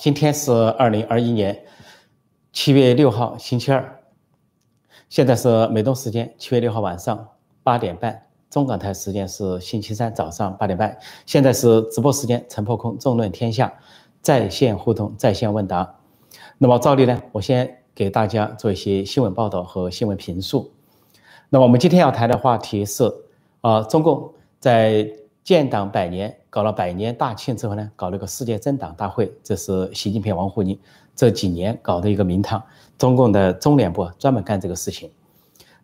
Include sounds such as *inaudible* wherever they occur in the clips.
今天是二零二一年七月六号，星期二。现在是美东时间七月六号晚上八点半，中港台时间是星期三早上八点半。现在是直播时间，陈破空纵论天下，在线互动，在线问答。那么照例呢，我先给大家做一些新闻报道和新闻评述。那么我们今天要谈的话题是啊，中共在。建党百年，搞了百年大庆之后呢，搞了个世界政党大会，这是习近平、王沪宁这几年搞的一个名堂。中共的中联部专门干这个事情。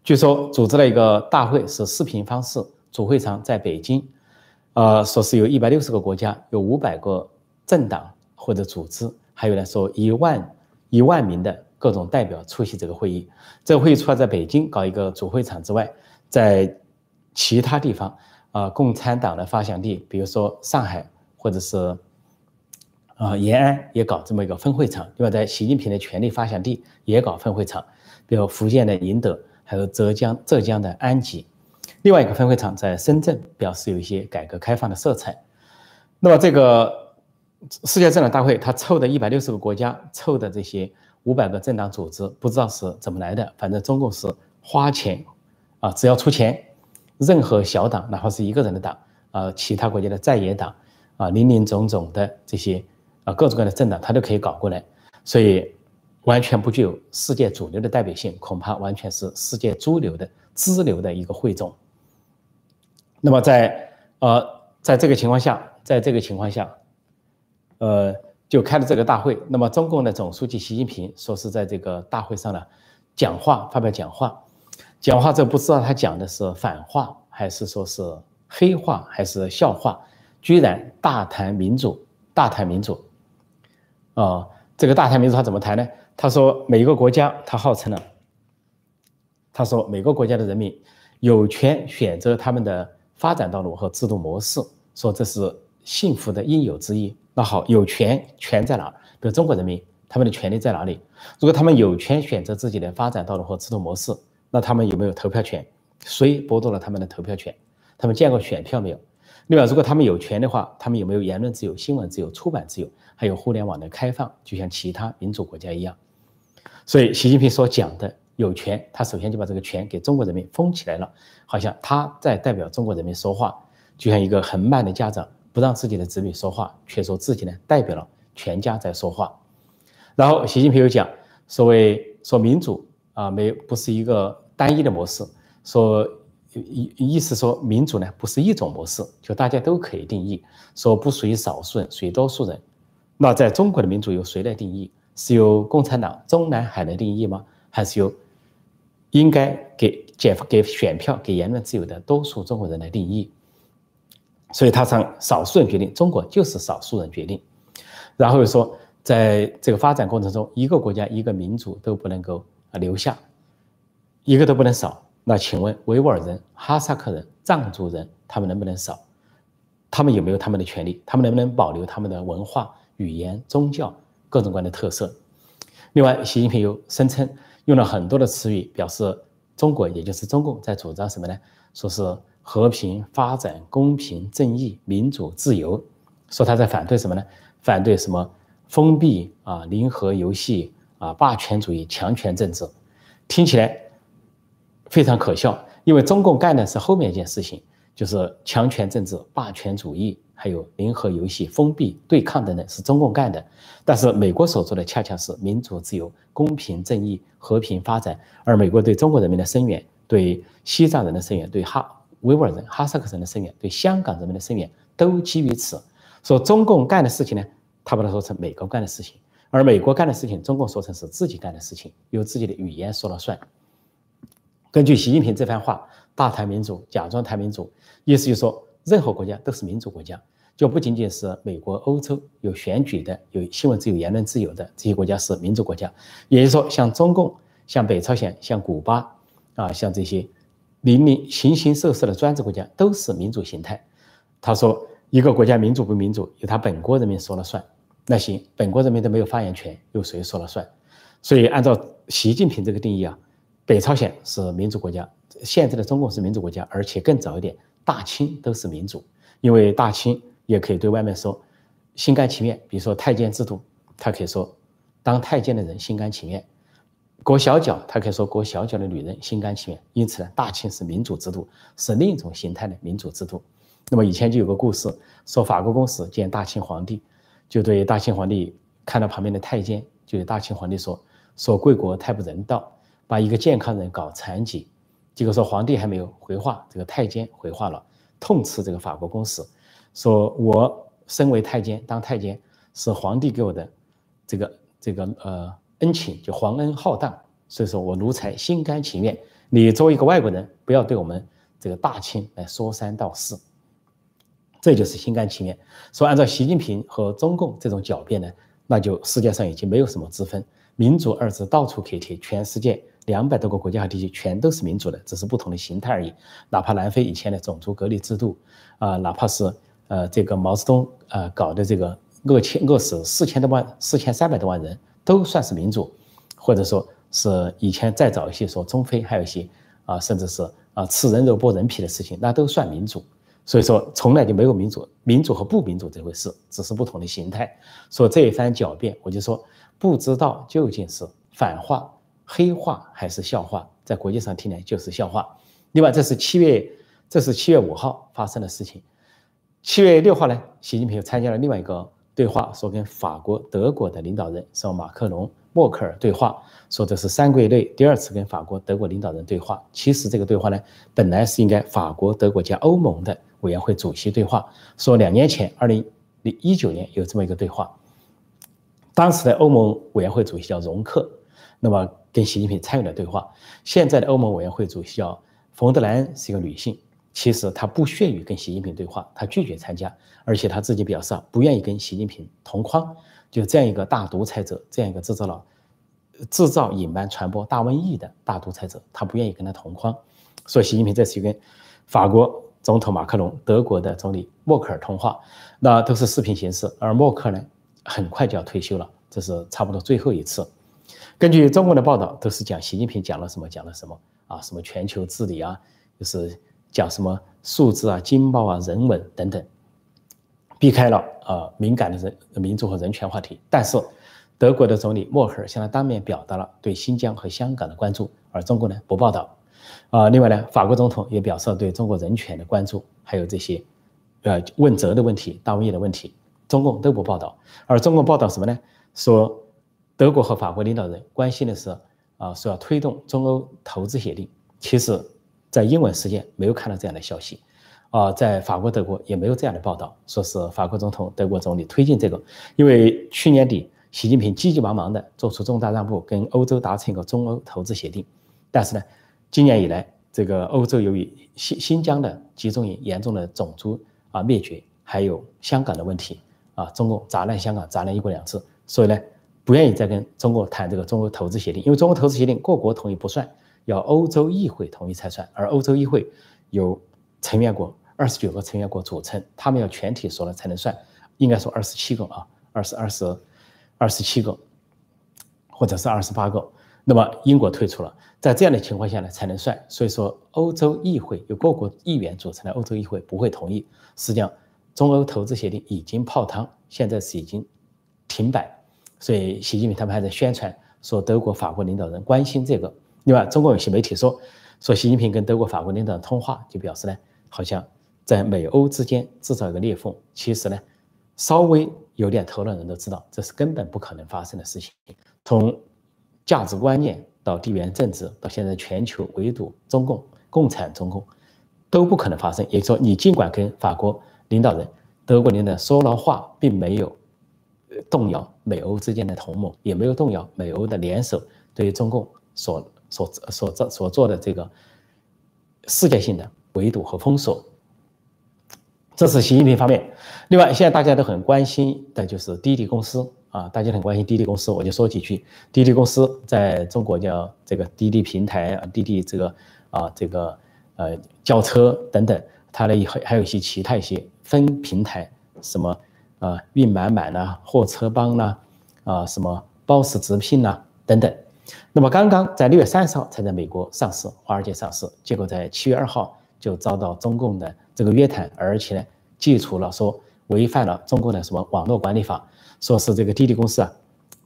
据说组织了一个大会，是视频方式，主会场在北京，呃，说是有一百六十个国家，有五百个政党或者组织，还有呢说一万一万名的各种代表出席这个会议。这个会议除了在北京搞一个主会场之外，在其他地方。啊，共产党的发祥地，比如说上海，或者是啊延安，也搞这么一个分会场。另外，在习近平的权力发祥地也搞分会场，比如福建的宁德，还有浙江浙江的安吉。另外一个分会场在深圳，表示有一些改革开放的色彩。那么，这个世界政党大会，它凑的一百六十个国家，凑的这些五百个政党组织，不知道是怎么来的。反正中共是花钱啊，只要出钱。任何小党，哪怕是一个人的党，啊，其他国家的在野党，啊，林林总总的这些啊，各种各样的政党，他都可以搞过来，所以完全不具有世界主流的代表性，恐怕完全是世界主流的支流的一个汇总。那么在呃，在这个情况下，在这个情况下，呃，就开了这个大会。那么中共的总书记习近平说是在这个大会上呢讲话，发表讲话。讲话者不知道他讲的是反话还是说是黑话还是笑话，居然大谈民主，大谈民主，啊，这个大谈民主他怎么谈呢？他说每个国家他号称了，他说每个国家的人民有权选择他们的发展道路和制度模式，说这是幸福的应有之义。那好，有权权在哪？比如中国人民他们的权利在哪里？如果他们有权选择自己的发展道路和制度模式。那他们有没有投票权？谁剥夺了他们的投票权？他们见过选票没有？另外，如果他们有权的话，他们有没有言论自由、新闻自由、出版自由，还有互联网的开放，就像其他民主国家一样？所以，习近平所讲的有权，他首先就把这个权给中国人民封起来了，好像他在代表中国人民说话，就像一个很慢的家长不让自己的子女说话，却说自己呢代表了全家在说话。然后，习近平又讲，所谓说民主。啊，没，不是一个单一的模式。说意意思说，民主呢不是一种模式，就大家都可以定义。说不属于少数人，属于多数人。那在中国的民主由谁来定义？是由共产党中南海来定义吗？还是由应该给解给选票、给言论自由的多数中国人来定义？所以他让少数人决定，中国就是少数人决定。然后又说，在这个发展过程中，一个国家、一个民族都不能够。留下一个都不能少。那请问维吾尔人、哈萨克人、藏族人，他们能不能少？他们有没有他们的权利？他们能不能保留他们的文化、语言、宗教各种各样的特色？另外，习近平又声称用了很多的词语，表示中国也就是中共在主张什么呢？说是和平发展、公平正义、民主自由。说他在反对什么呢？反对什么封闭啊、零和游戏。啊，霸权主义、强权政治，听起来非常可笑。因为中共干的是后面一件事情，就是强权政治、霸权主义，还有零和游戏、封闭对抗等等，是中共干的。但是美国所做的恰恰是民主、自由、公平、正义、和平发展。而美国对中国人民的声援，对西藏人的声援，对哈维吾尔人、哈萨克人的声援，对香港人民的声援，都基于此。说中共干的事情呢，他把它说成美国干的事情。而美国干的事情，中共说成是自己干的事情，由自己的语言说了算。根据习近平这番话，大谈民主，假装谈民主，意思就是说，任何国家都是民主国家，就不仅仅是美国、欧洲有选举的、有新闻自由、言论自由的这些国家是民主国家。也就是说，像中共、像北朝鲜、像古巴啊，像这些林林形形色色的专制国家都是民主形态。他说，一个国家民主不民主，由他本国人民说了算。那行，本国人民都没有发言权，由谁说了算？所以按照习近平这个定义啊，北朝鲜是民主国家，现在的中共是民主国家，而且更早一点，大清都是民主，因为大清也可以对外面说心甘情愿，比如说太监制度，他可以说当太监的人心甘情愿；裹小脚，他可以说裹小脚的女人心甘情愿。因此呢，大清是民主制度，是另一种形态的民主制度。那么以前就有个故事，说法国公使见大清皇帝，就对大清皇帝看到旁边的太监，就对大清皇帝说：“说贵国太不人道，把一个健康人搞残疾。”结果说皇帝还没有回话，这个太监回话了，痛斥这个法国公使，说：“我身为太监，当太监是皇帝给我的这个这个呃恩情，就皇恩浩荡，所以说我奴才心甘情愿。你作为一个外国人，不要对我们这个大清来说三道四。”这就是心甘情愿。说按照习近平和中共这种狡辩呢，那就世界上已经没有什么之分，民主二字到处可以贴，全世界两百多个国家和地区全都是民主的，只是不同的形态而已。哪怕南非以前的种族隔离制度，啊，哪怕是呃这个毛泽东呃搞的这个饿千饿死四千多万四千三百多万人，都算是民主，或者说是以前再早一些说中非还有一些啊，甚至是啊吃人肉剥人皮的事情，那都算民主。所以说，从来就没有民主、民主和不民主这回事，只是不同的形态。说这一番狡辩，我就说不知道究竟是反话、黑话还是笑话，在国际上听来就是笑话。另外，这是七月，这是七月五号发生的事情。七月六号呢，习近平又参加了另外一个对话，说跟法国、德国的领导人，说马克龙。默克尔对话说这是三个月内第二次跟法国、德国领导人对话。其实这个对话呢，本来是应该法国、德国加欧盟的委员会主席对话。说两年前，二零一九年有这么一个对话，当时的欧盟委员会主席叫容克，那么跟习近平参与了对话。现在的欧盟委员会主席叫冯德莱恩，是一个女性。其实他不屑于跟习近平对话，他拒绝参加，而且他自己表示啊，不愿意跟习近平同框。就这样一个大独裁者，这样一个制造了制造隐瞒传播大瘟疫的大独裁者，他不愿意跟他同框，所以习近平这次跟法国总统马克龙、德国的总理默克尔通话，那都是视频形式。而默克呢，很快就要退休了，这是差不多最后一次。根据中国的报道，都是讲习近平讲了什么，讲了什么啊，什么全球治理啊，就是讲什么数字啊、经贸啊、人文等等。避开了啊敏感的人民族和人权话题，但是德国的总理默克尔向他当面表达了对新疆和香港的关注，而中国呢不报道。啊，另外呢，法国总统也表示了对中国人权的关注，还有这些呃问责的问题、大瘟疫的问题，中共都不报道。而中共报道什么呢？说德国和法国领导人关心的是啊，说要推动中欧投资协定。其实，在英文世界没有看到这样的消息。啊，在法国、德国也没有这样的报道，说是法国总统、德国总理推进这个。因为去年底，习近平急急忙忙的做出重大让步，跟欧洲达成一个中欧投资协定。但是呢，今年以来，这个欧洲由于新新疆的集中营严重的种族啊灭绝，还有香港的问题啊，中共砸烂香港，砸烂一国两制，所以呢，不愿意再跟中国谈这个中欧投资协定。因为中欧投资协定各国同意不算，要欧洲议会同意才算，而欧洲议会有。成员国二十九个成员国组成，他们要全体说了才能算，应该说二十七个啊，二十二十二十七个，或者是二十八个。那么英国退出了，在这样的情况下呢才能算。所以说，欧洲议会由各国议员组成的欧洲议会不会同意。实际上，中欧投资协定已经泡汤，现在是已经停摆。所以，习近平他们还在宣传说德国、法国领导人关心这个。另外，中国有些媒体说。说习近平跟德国、法国领导人通话，就表示呢，好像在美欧之间制造一个裂缝。其实呢，稍微有点头脑人都知道，这是根本不可能发生的事情。从价值观念到地缘政治，到现在全球围堵中共、共产中共，都不可能发生。也就是说，你尽管跟法国领导人、德国领导人说了话，并没有动摇美欧之间的同盟，也没有动摇美欧的联手对于中共所。所所做所做的这个世界性的围堵和封锁，这是习近平方面。另外，现在大家都很关心的就是滴滴公司啊，大家很关心滴滴公司，我就说几句。滴滴公司在中国叫这个滴滴平台啊，滴滴这个啊这个呃轿车等等，它的还还有一些其他一些分平台，什么啊运满满呐，货车帮呐，啊什么 Boss 直聘呐等等。那么刚刚在六月三十号才在美国上市，华尔街上市，结果在七月二号就遭到中共的这个约谈，而且呢，解除了说违反了中共的什么网络管理法，说是这个滴滴公司啊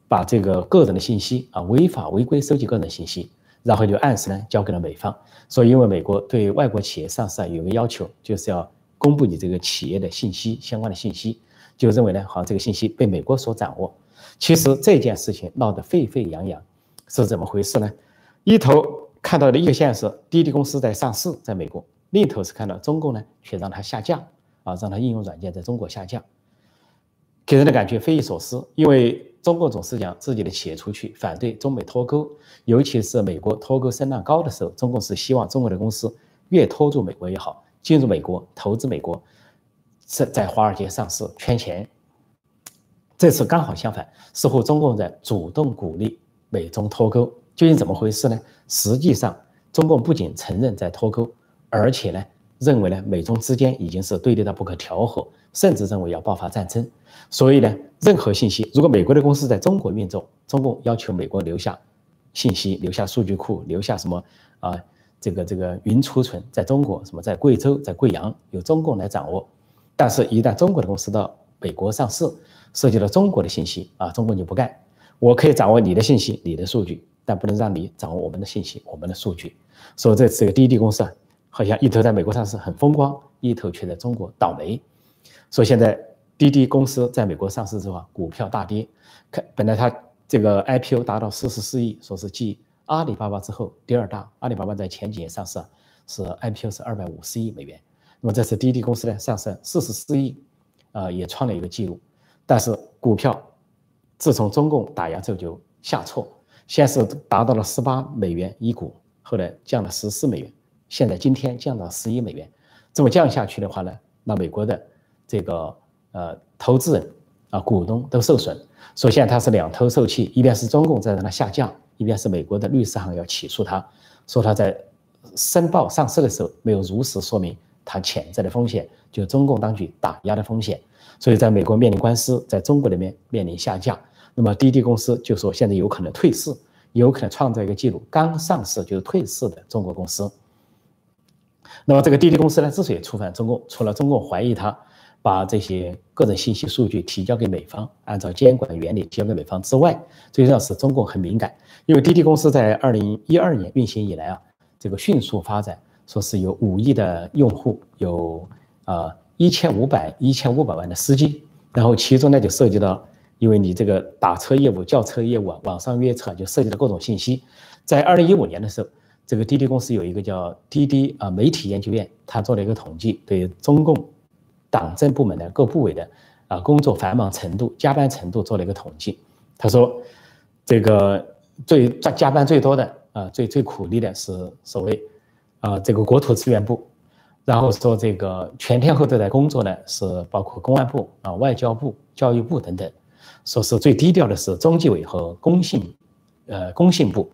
把这个个人的信息啊违法违规收集个人信息，然后就暗示呢交给了美方。所以因为美国对外国企业上市啊有个要求，就是要公布你这个企业的信息相关的信息，就认为呢好像这个信息被美国所掌握。其实这件事情闹得沸沸扬扬，是怎么回事呢？一头看到的一个现实，滴滴公司在上市，在美国；另一头是看到中共呢，却让它下架啊，让它应用软件在中国下架，给人的感觉匪夷所思。因为中共总是讲自己的企业出去，反对中美脱钩，尤其是美国脱钩声浪高的时候，中共是希望中国的公司越拖住美国越好，进入美国投资美国，在在华尔街上市圈钱。这次刚好相反，似乎中共在主动鼓励美中脱钩，究竟怎么回事呢？实际上，中共不仅承认在脱钩，而且呢，认为呢美中之间已经是对立到不可调和，甚至认为要爆发战争。所以呢，任何信息，如果美国的公司在中国运作，中共要求美国留下信息，留下数据库，留下什么啊？这个这个云储存在中国，什么在贵州，在贵阳，由中共来掌握。但是，一旦中国的公司到美国上市，涉及到中国的信息啊，中共就不干。我可以掌握你的信息、你的数据，但不能让你掌握我们的信息、我们的数据。所以这次滴滴公司啊，好像一头在美国上市很风光，一头却在中国倒霉。所以现在滴滴公司在美国上市之后啊，股票大跌。看本来它这个 IPO 达到四十四亿，说是继阿里巴巴之后第二大。阿里巴巴在前几年上市啊，是 IPO 是二百五十亿美元。那么这次滴滴公司呢上市四十四亿，啊，也创了一个记录。但是股票自从中共打压之后就下挫，先是达到了十八美元一股，后来降了十四美元，现在今天降到十一美元。这么降下去的话呢，那美国的这个呃投资人啊股东都受损。首先他是两头受气，一边是中共在让它下降，一边是美国的律师行要起诉他，说他在申报上市的时候没有如实说明他潜在的风险，就中共当局打压的风险。所以，在美国面临官司，在中国里面面临下架。那么滴滴公司就说现在有可能退市，有可能创造一个记录，刚上市就是退市的中国公司。那么这个滴滴公司呢，之所以触犯中共，除了中共怀疑他把这些个人信息数据提交给美方，按照监管原理提交给美方之外，最重要是中共很敏感，因为滴滴公司在二零一二年运行以来啊，这个迅速发展，说是有五亿的用户，有啊。一千五百一千五百万的司机，然后其中呢就涉及到，因为你这个打车业务、叫车业务啊，网上约车就涉及到各种信息。在二零一五年的时候，这个滴滴公司有一个叫滴滴啊媒体研究院，他做了一个统计，对中共党政部门的各部委的啊工作繁忙程度、加班程度做了一个统计。他说，这个最加班最多的啊最最苦力的是所谓啊这个国土资源部。然后说这个全天候都在工作呢，是包括公安部啊、外交部、教育部等等。说是最低调的是中纪委和工信，呃，工信部，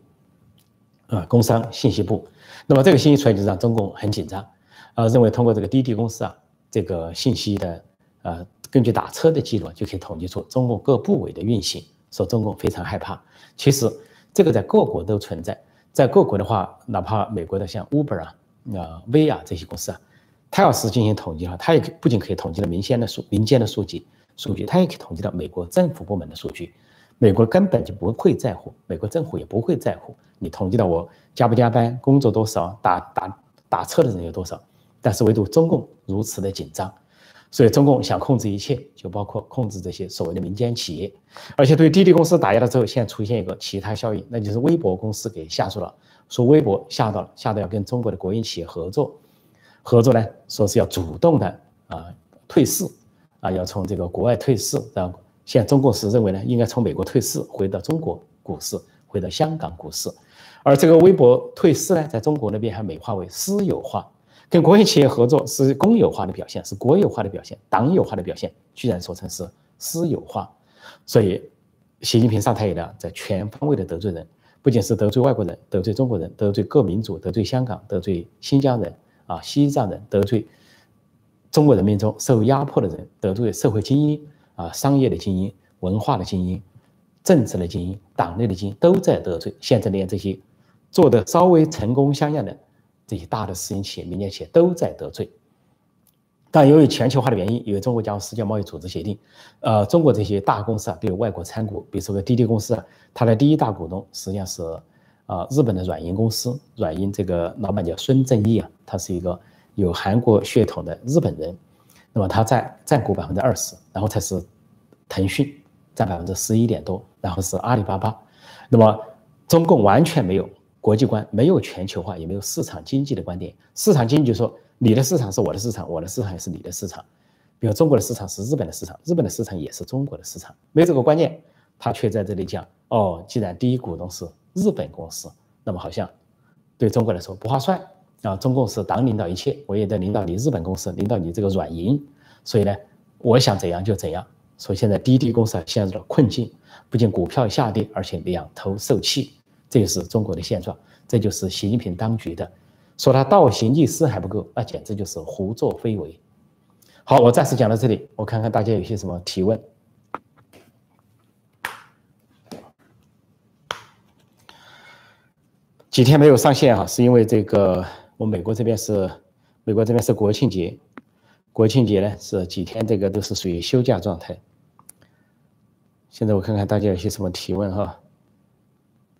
啊，工商信息部。那么这个信息出来就让中共很紧张，啊，认为通过这个滴滴公司啊，这个信息的，呃，根据打车的记录就可以统计出中共各部委的运行，说中共非常害怕。其实这个在各国都存在，在各国的话，哪怕美国的像 Uber 啊。啊，威啊这些公司啊，它要是进行统计的话，它也不仅可以统计了民间的数、民间的数据数据，它也可以统计到美国政府部门的数据。美国根本就不会在乎，美国政府也不会在乎你统计到我加不加班、工作多少、打打打车的人有多少。但是唯独中共如此的紧张，所以中共想控制一切，就包括控制这些所谓的民间企业。而且对滴滴公司打压了之后，现在出现一个其他效应，那就是微博公司给下注了。说微博吓到了，吓到要跟中国的国营企业合作，合作呢，说是要主动的啊退市，啊要从这个国外退市，然后现在中国是认为呢，应该从美国退市，回到中国股市，回到香港股市，而这个微博退市呢，在中国那边还美化为私有化，跟国营企业合作是公有化的表现，是国有化的表现，党有化的表现，居然说成是私有化，所以习近平上台以来，在全方位的得罪人。不仅是得罪外国人，得罪中国人，得罪各民族，得罪香港，得罪新疆人啊，西藏人，得罪中国人民中受压迫的人，得罪社会精英啊，商业的精英，文化的精英，政治的精英，党内的精英都在得罪。现在连这些做的稍微成功像样的这些大的私营企业、民间企业都在得罪。但由于全球化的原因，因为中国加入世界贸易组织协定，呃，中国这些大公司啊都有外国参股，比如说个滴滴公司啊，它的第一大股东实际上是啊日本的软银公司，软银这个老板叫孙正义啊，他是一个有韩国血统的日本人，那么他占占股百分之二十，然后才是腾讯占百分之十一点多，然后是阿里巴巴，那么中共完全没有国际观，没有全球化，也没有市场经济的观点，市场经济就说。你的市场是我的市场，我的市场也是你的市场。比如中国的市场是日本的市场，日本的市场也是中国的市场。没有这个观念，他却在这里讲：哦，既然第一股东是日本公司，那么好像对中国来说不划算啊。中共是党领导一切，我也在领导你日本公司，领导你这个软银。所以呢，我想怎样就怎样。所以现在滴滴公司陷入了困境，不仅股票下跌，而且两头受气。这就是中国的现状，这就是习近平当局的。说他倒行逆施还不够，那简直就是胡作非为。好，我暂时讲到这里，我看看大家有些什么提问。几天没有上线哈，是因为这个我美国这边是美国这边是国庆节，国庆节呢是几天这个都是属于休假状态。现在我看看大家有些什么提问哈，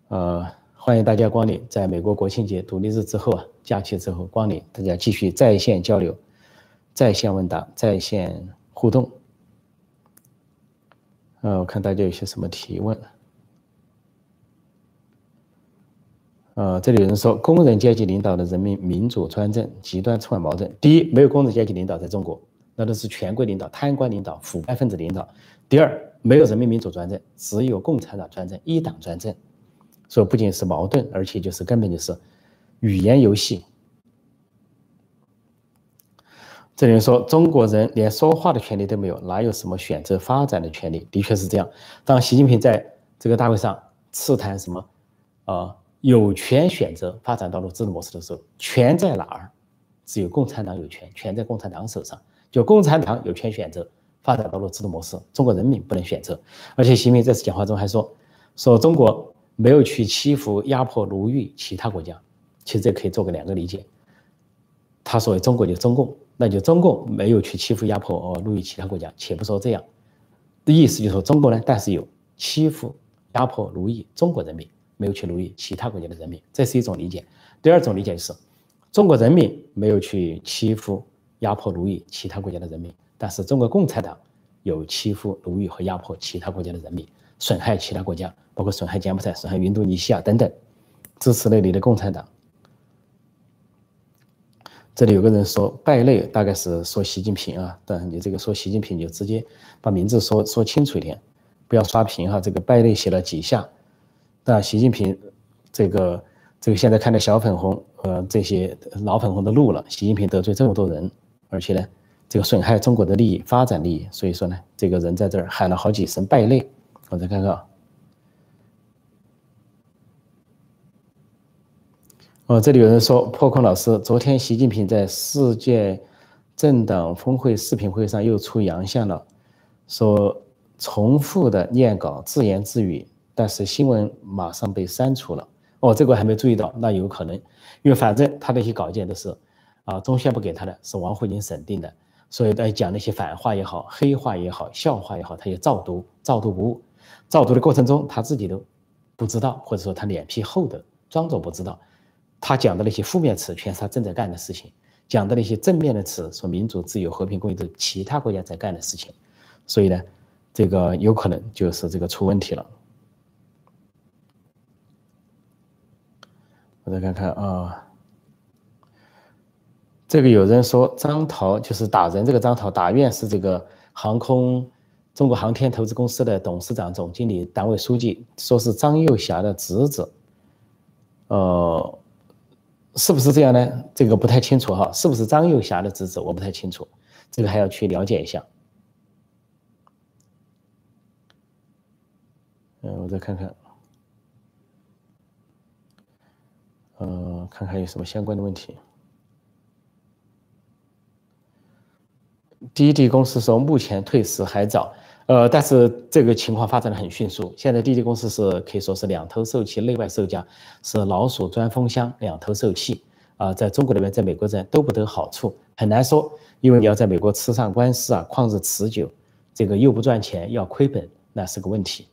呃。欢迎大家光临，在美国国庆节、独立日之后啊，假期之后光临，大家继续在线交流、在线问答、在线互动。呃，我看大家有些什么提问？呃，这里有人说，工人阶级领导的人民民主专政极端充满矛盾。第一，没有工人阶级领导在中国，那都是权贵领导、贪官领导、腐败分子领导。第二，没有人民民主专政，只有共产党专政、一党专政。所以不仅是矛盾，而且就是根本就是语言游戏。这里说中国人连说话的权利都没有，哪有什么选择发展的权利？的确是这样。当习近平在这个大会上刺谈什么啊有权选择发展道路制度模式的时候，权在哪儿？只有共产党有权，权在共产党手上。就共产党有权选择发展道路制度模式，中国人民不能选择。而且习近平这次讲话中还说说中国。没有去欺负、压迫、奴役其他国家，其实这可以做个两个理解。他所谓中国就中共，那就中共没有去欺负、压迫哦奴役其他国家。且不说这样的意思，就是说中国呢，但是有欺负、压迫、奴役中国人民，没有去奴役其他国家的人民，这是一种理解。第二种理解是，中国人民没有去欺负、压迫、奴役其他国家的人民，但是中国共产党有欺负、奴役和压迫其他国家的人民。损害其他国家，包括损害柬埔寨、损害印度尼西亚等等，支持那里的共产党。这里有个人说败类，大概是说习近平啊。但你这个说习近平，就直接把名字说说清楚一点，不要刷屏哈。这个败类写了几下，那习近平这个这个现在看到小粉红和这些老粉红的路了。习近平得罪这么多人，而且呢，这个损害中国的利益、发展利益，所以说呢，这个人在这儿喊了好几声败类。我再看看，哦，这里有人说破空老师，昨天习近平在世界政党峰会视频会上又出洋相了，说重复的念稿自言自语，但是新闻马上被删除了。哦，这个还没注意到，那有可能，因为反正他那些稿件都是啊中宣部给他的，是王沪宁审定的，所以在讲那些反话也好、黑话也好、笑话也好，他也照读，照读不误。照读的过程中，他自己都不知道，或者说他脸皮厚的装作不知道，他讲的那些负面词全是他正在干的事情，讲的那些正面的词，说民主、自由、和平、公益是其他国家在干的事情，所以呢，这个有可能就是这个出问题了。我再看看啊，这个有人说张涛就是打人，这个张涛打院是这个航空。中国航天投资公司的董事长、总经理、党委书记说是张幼霞的侄子，呃，是不是这样呢？这个不太清楚哈，是不是张幼霞的侄子？我不太清楚，这个还要去了解一下。嗯，我再看看，呃，看看有什么相关的问题。滴滴公司说目前退市还早。呃，但是这个情况发展的很迅速。现在滴滴公司是可以说是两头受气，内外受夹，是老鼠钻风箱，两头受气啊。在中国那边，在美国这边都不得好处，很难说因为你要在美国吃上官司啊，旷日持久，这个又不赚钱，要亏本，那是个问题。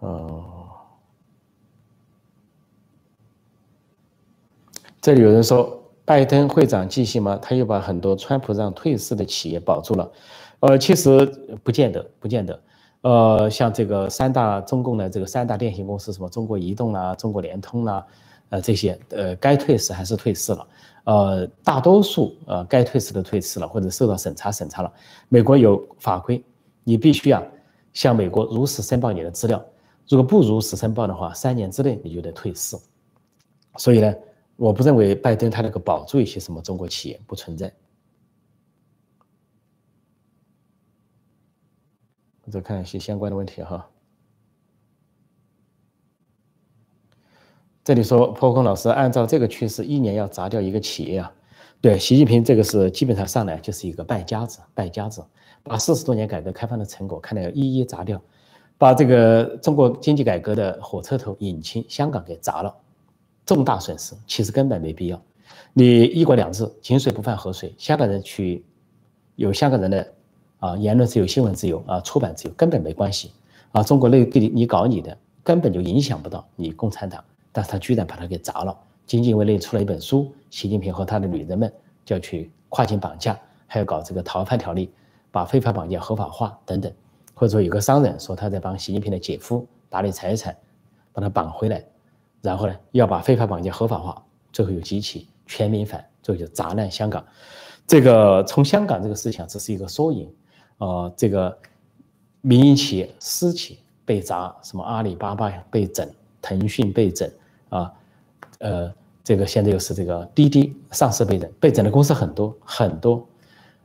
哦，这里有人说。拜登会长继续吗？他又把很多川普让退市的企业保住了，呃，其实不见得，不见得。呃，像这个三大中共的这个三大电信公司，什么中国移动啦、中国联通啦，呃，这些，呃，该退市还是退市了。呃，大多数呃该退市的退市了，或者受到审查审查了。美国有法规，你必须啊向美国如实申报你的资料，如果不如实申报的话，三年之内你就得退市。所以呢。我不认为拜登他能够保住一些什么中国企业不存在。我再看一些相关的问题哈。这里说破空老师，按照这个趋势，一年要砸掉一个企业啊？对，习近平这个是基本上上来就是一个败家子，败家子，把四十多年改革开放的成果看来要一一砸掉，把这个中国经济改革的火车头引擎香港给砸了。重大损失，其实根本没必要。你一国两制，井水不犯河水，香港人去有香港人的啊言论自由、新闻自由啊出版自由，根本没关系啊。中国内地你搞你的，根本就影响不到你共产党，但是他居然把它给砸了。仅仅为了出了一本书，习近平和他的女人们就要去跨境绑架，还要搞这个逃犯条例，把非法绑架合法化等等。或者说有个商人说他在帮习近平的姐夫打理财产，把他绑回来。然后呢，要把非法绑架合法化，最后又激起全民反，最后就砸烂香港。这个从香港这个事情只是一个缩影，呃，这个民营企业私企被砸，什么阿里巴巴被整，腾讯被整，啊，呃，这个现在又是这个滴滴上市被整，被整的公司很多很多，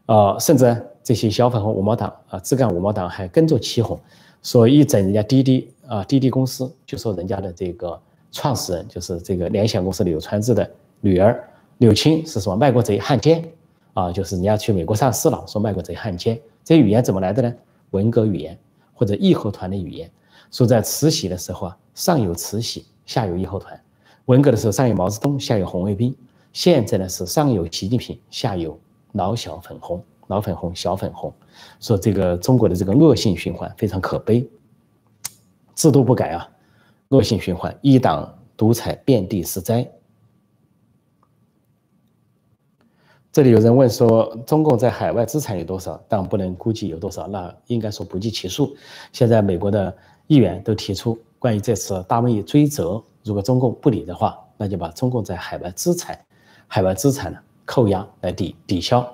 啊，甚至这些小粉红五毛党啊，自干五毛党还跟着起哄，说一整人家滴滴啊，滴滴公司就说人家的这个。创始人就是这个联想公司柳传志的女儿柳青，是说卖国贼汉奸啊，就是人家去美国上市了，说卖国贼汉奸。这语言怎么来的呢？文革语言或者义和团的语言。说在慈禧的时候啊，上有慈禧，下有义和团；文革的时候，上有毛泽东，下有红卫兵；现在呢是上有习近平，下有老小粉红，老粉红小粉红。说这个中国的这个恶性循环非常可悲，制度不改啊。恶性循环，一党独裁，遍地是灾。这里有人问说，中共在海外资产有多少？但不能估计有多少，那应该说不计其数。现在美国的议员都提出，关于这次大瘟疫追责，如果中共不理的话，那就把中共在海外资产、海外资产呢扣押来抵抵消。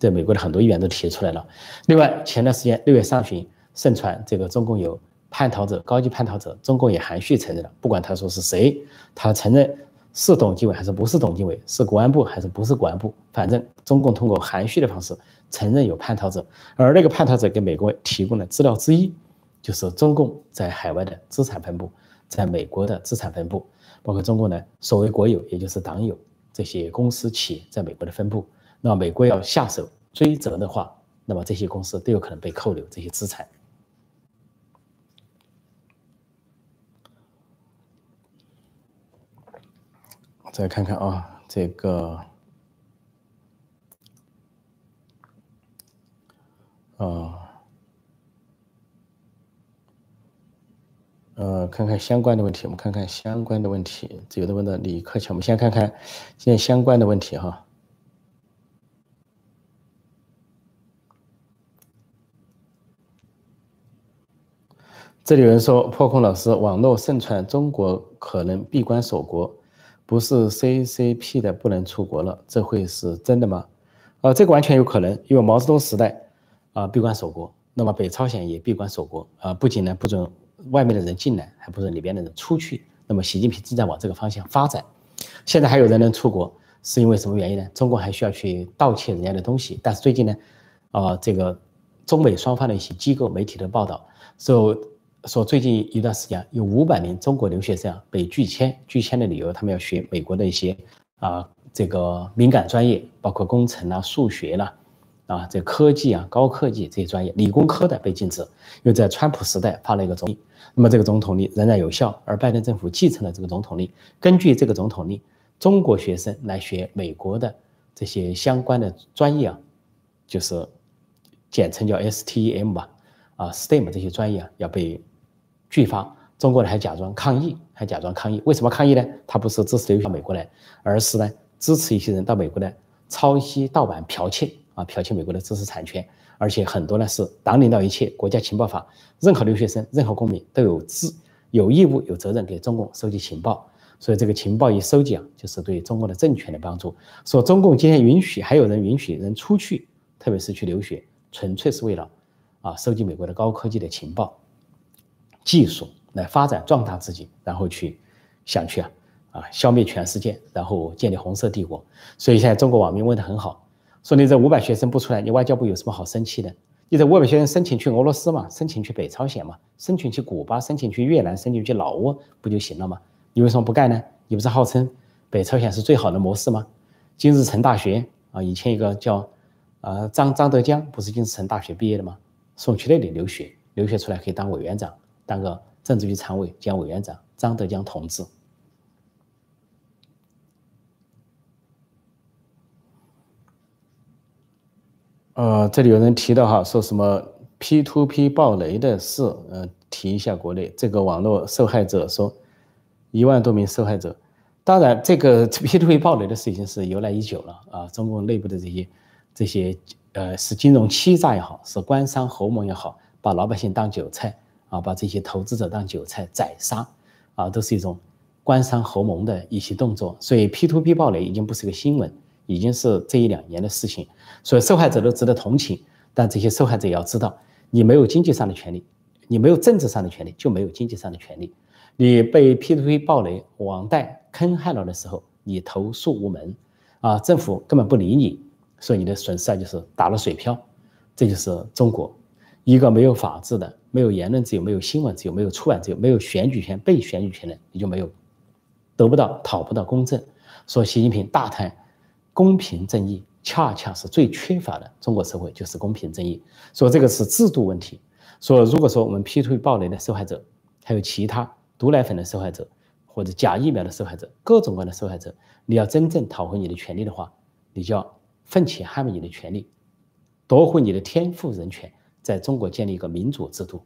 在美国的很多议员都提出来了。另外，前段时间六月上旬盛传这个中共有。叛逃者，高级叛逃者，中共也含蓄承认了。不管他说是谁，他承认是董经纬还是不是董经纬，是国安部还是不是国安部，反正中共通过含蓄的方式承认有叛逃者。而那个叛逃者给美国提供的资料之一，就是中共在海外的资产分布，在美国的资产分布，包括中共的所谓国有，也就是党有这些公司企业在美国的分布。那美国要下手追责的话，那么这些公司都有可能被扣留这些资产。再看看啊，这个，啊，呃，看看相关的问题，我们看看相关的问题。这有的问的李克强，我们先看看现在相关的问题哈。这里有人说，破空老师，网络盛传中国可能闭关锁国。不是 CCP 的不能出国了，这会是真的吗？啊，这个完全有可能，因为毛泽东时代啊闭关锁国，那么北朝鲜也闭关锁国啊，不仅呢不准外面的人进来，还不准里边的人出去。那么习近平正在往这个方向发展。现在还有人能出国，是因为什么原因呢？中国还需要去盗窃人家的东西。但是最近呢，啊，这个中美双方的一些机构媒体的报道说。说最近一段时间有五百名中国留学生被拒签，拒签的理由他们要学美国的一些啊这个敏感专业，包括工程啊、数学啦，啊这科技啊、高科技这些专业，理工科的被禁止。因为在川普时代发了一个总令，那么这个总统令仍然有效，而拜登政府继承了这个总统令。根据这个总统令，中国学生来学美国的这些相关的专业啊，就是简称叫 STEM 吧，啊 STEM 这些专业啊要被拒发。中国人还假装抗议，还假装抗议。为什么抗议？呢？他不是支持留学美国来，而是呢支持一些人到美国来抄袭、盗版、剽窃啊，剽窃美国的知识产权。而且很多呢是党领导一切，国家情报法，任何留学生、任何公民都有资、有义务、有责任给中共收集情报。所以这个情报一收集啊，就是对中共的政权的帮助。说中共今天允许还有人允许人出去，特别是去留学，纯粹是为了啊收集美国的高科技的情报技术。来发展壮大自己，然后去想去啊啊消灭全世界，然后建立红色帝国。所以现在中国网民问的很好，说你这五百学生不出来，你外交部有什么好生气的？你这五百学生申请去俄罗斯嘛，申请去北朝鲜嘛，申请去古巴，申请去越南，申请去老挝不就行了吗？你为什么不干呢？你不是号称北朝鲜是最好的模式吗？金日成大学啊，以前一个叫啊张张德江，不是金日成大学毕业的吗？送去那里留学，留学出来可以当委员长，当个。政治局常委兼委员长张德江同志。呃，这里有人提到哈，说什么 P to P 暴雷的事，呃，提一下国内这个网络受害者说一万多名受害者。当然，这个 *laughs* P to P 暴雷的事情是由来已久了啊，中国内部的这些这些呃，是金融欺诈也好，是官商合谋也好，把老百姓当韭菜。啊，把这些投资者当韭菜宰杀，啊，都是一种官商合谋的一些动作。所以 P to P 暴雷已经不是个新闻，已经是这一两年的事情。所以受害者都值得同情，但这些受害者也要知道，你没有经济上的权利，你没有政治上的权利，就没有经济上的权利。你被 P to P 暴雷、网贷坑害了的时候，你投诉无门，啊，政府根本不理你，所以你的损失啊就是打了水漂。这就是中国一个没有法治的。没有言论自由，没有新闻自由，没有出版自由，没有选举权、被选举权的，你就没有得不到、讨不到公正。说习近平大谈公平正义，恰恰是最缺乏的。中国社会就是公平正义。说这个是制度问题。说如果说我们 P to P 暴雷的受害者，还有其他毒奶粉的受害者，或者假疫苗的受害者，各种各样的受害者，你要真正讨回你的权利的话，你就要奋起捍卫你的权利，夺回你的天赋人权。在中国建立一个民主制度，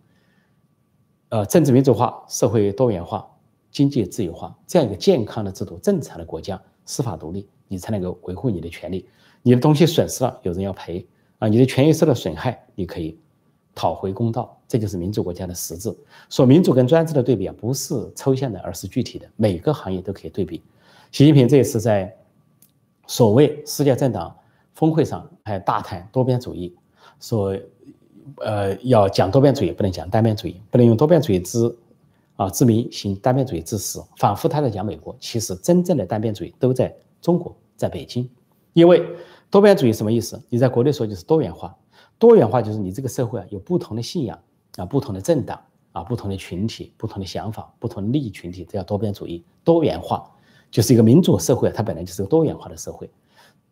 呃，政治民主化、社会多元化、经济自由化这样一个健康的制度、正常的国家、司法独立，你才能够维护你的权利。你的东西损失了，有人要赔啊！你的权益受到损害，你可以讨回公道。这就是民主国家的实质。说民主跟专制的对比啊，不是抽象的，而是具体的。每个行业都可以对比。习近平这一次在所谓世界政党峰会上还大谈多边主义，说。呃，要讲多边主义，不能讲单边主义，不能用多边主义之啊之名行单边主义之实，仿佛他在讲美国，其实真正的单边主义都在中国，在北京。因为多边主义什么意思？你在国内说就是多元化，多元化就是你这个社会啊有不同的信仰啊，不同的政党啊，不同的群体，不同的想法，不同的利益群体，这叫多边主义。多元化就是一个民主社会，它本来就是个多元化的社会。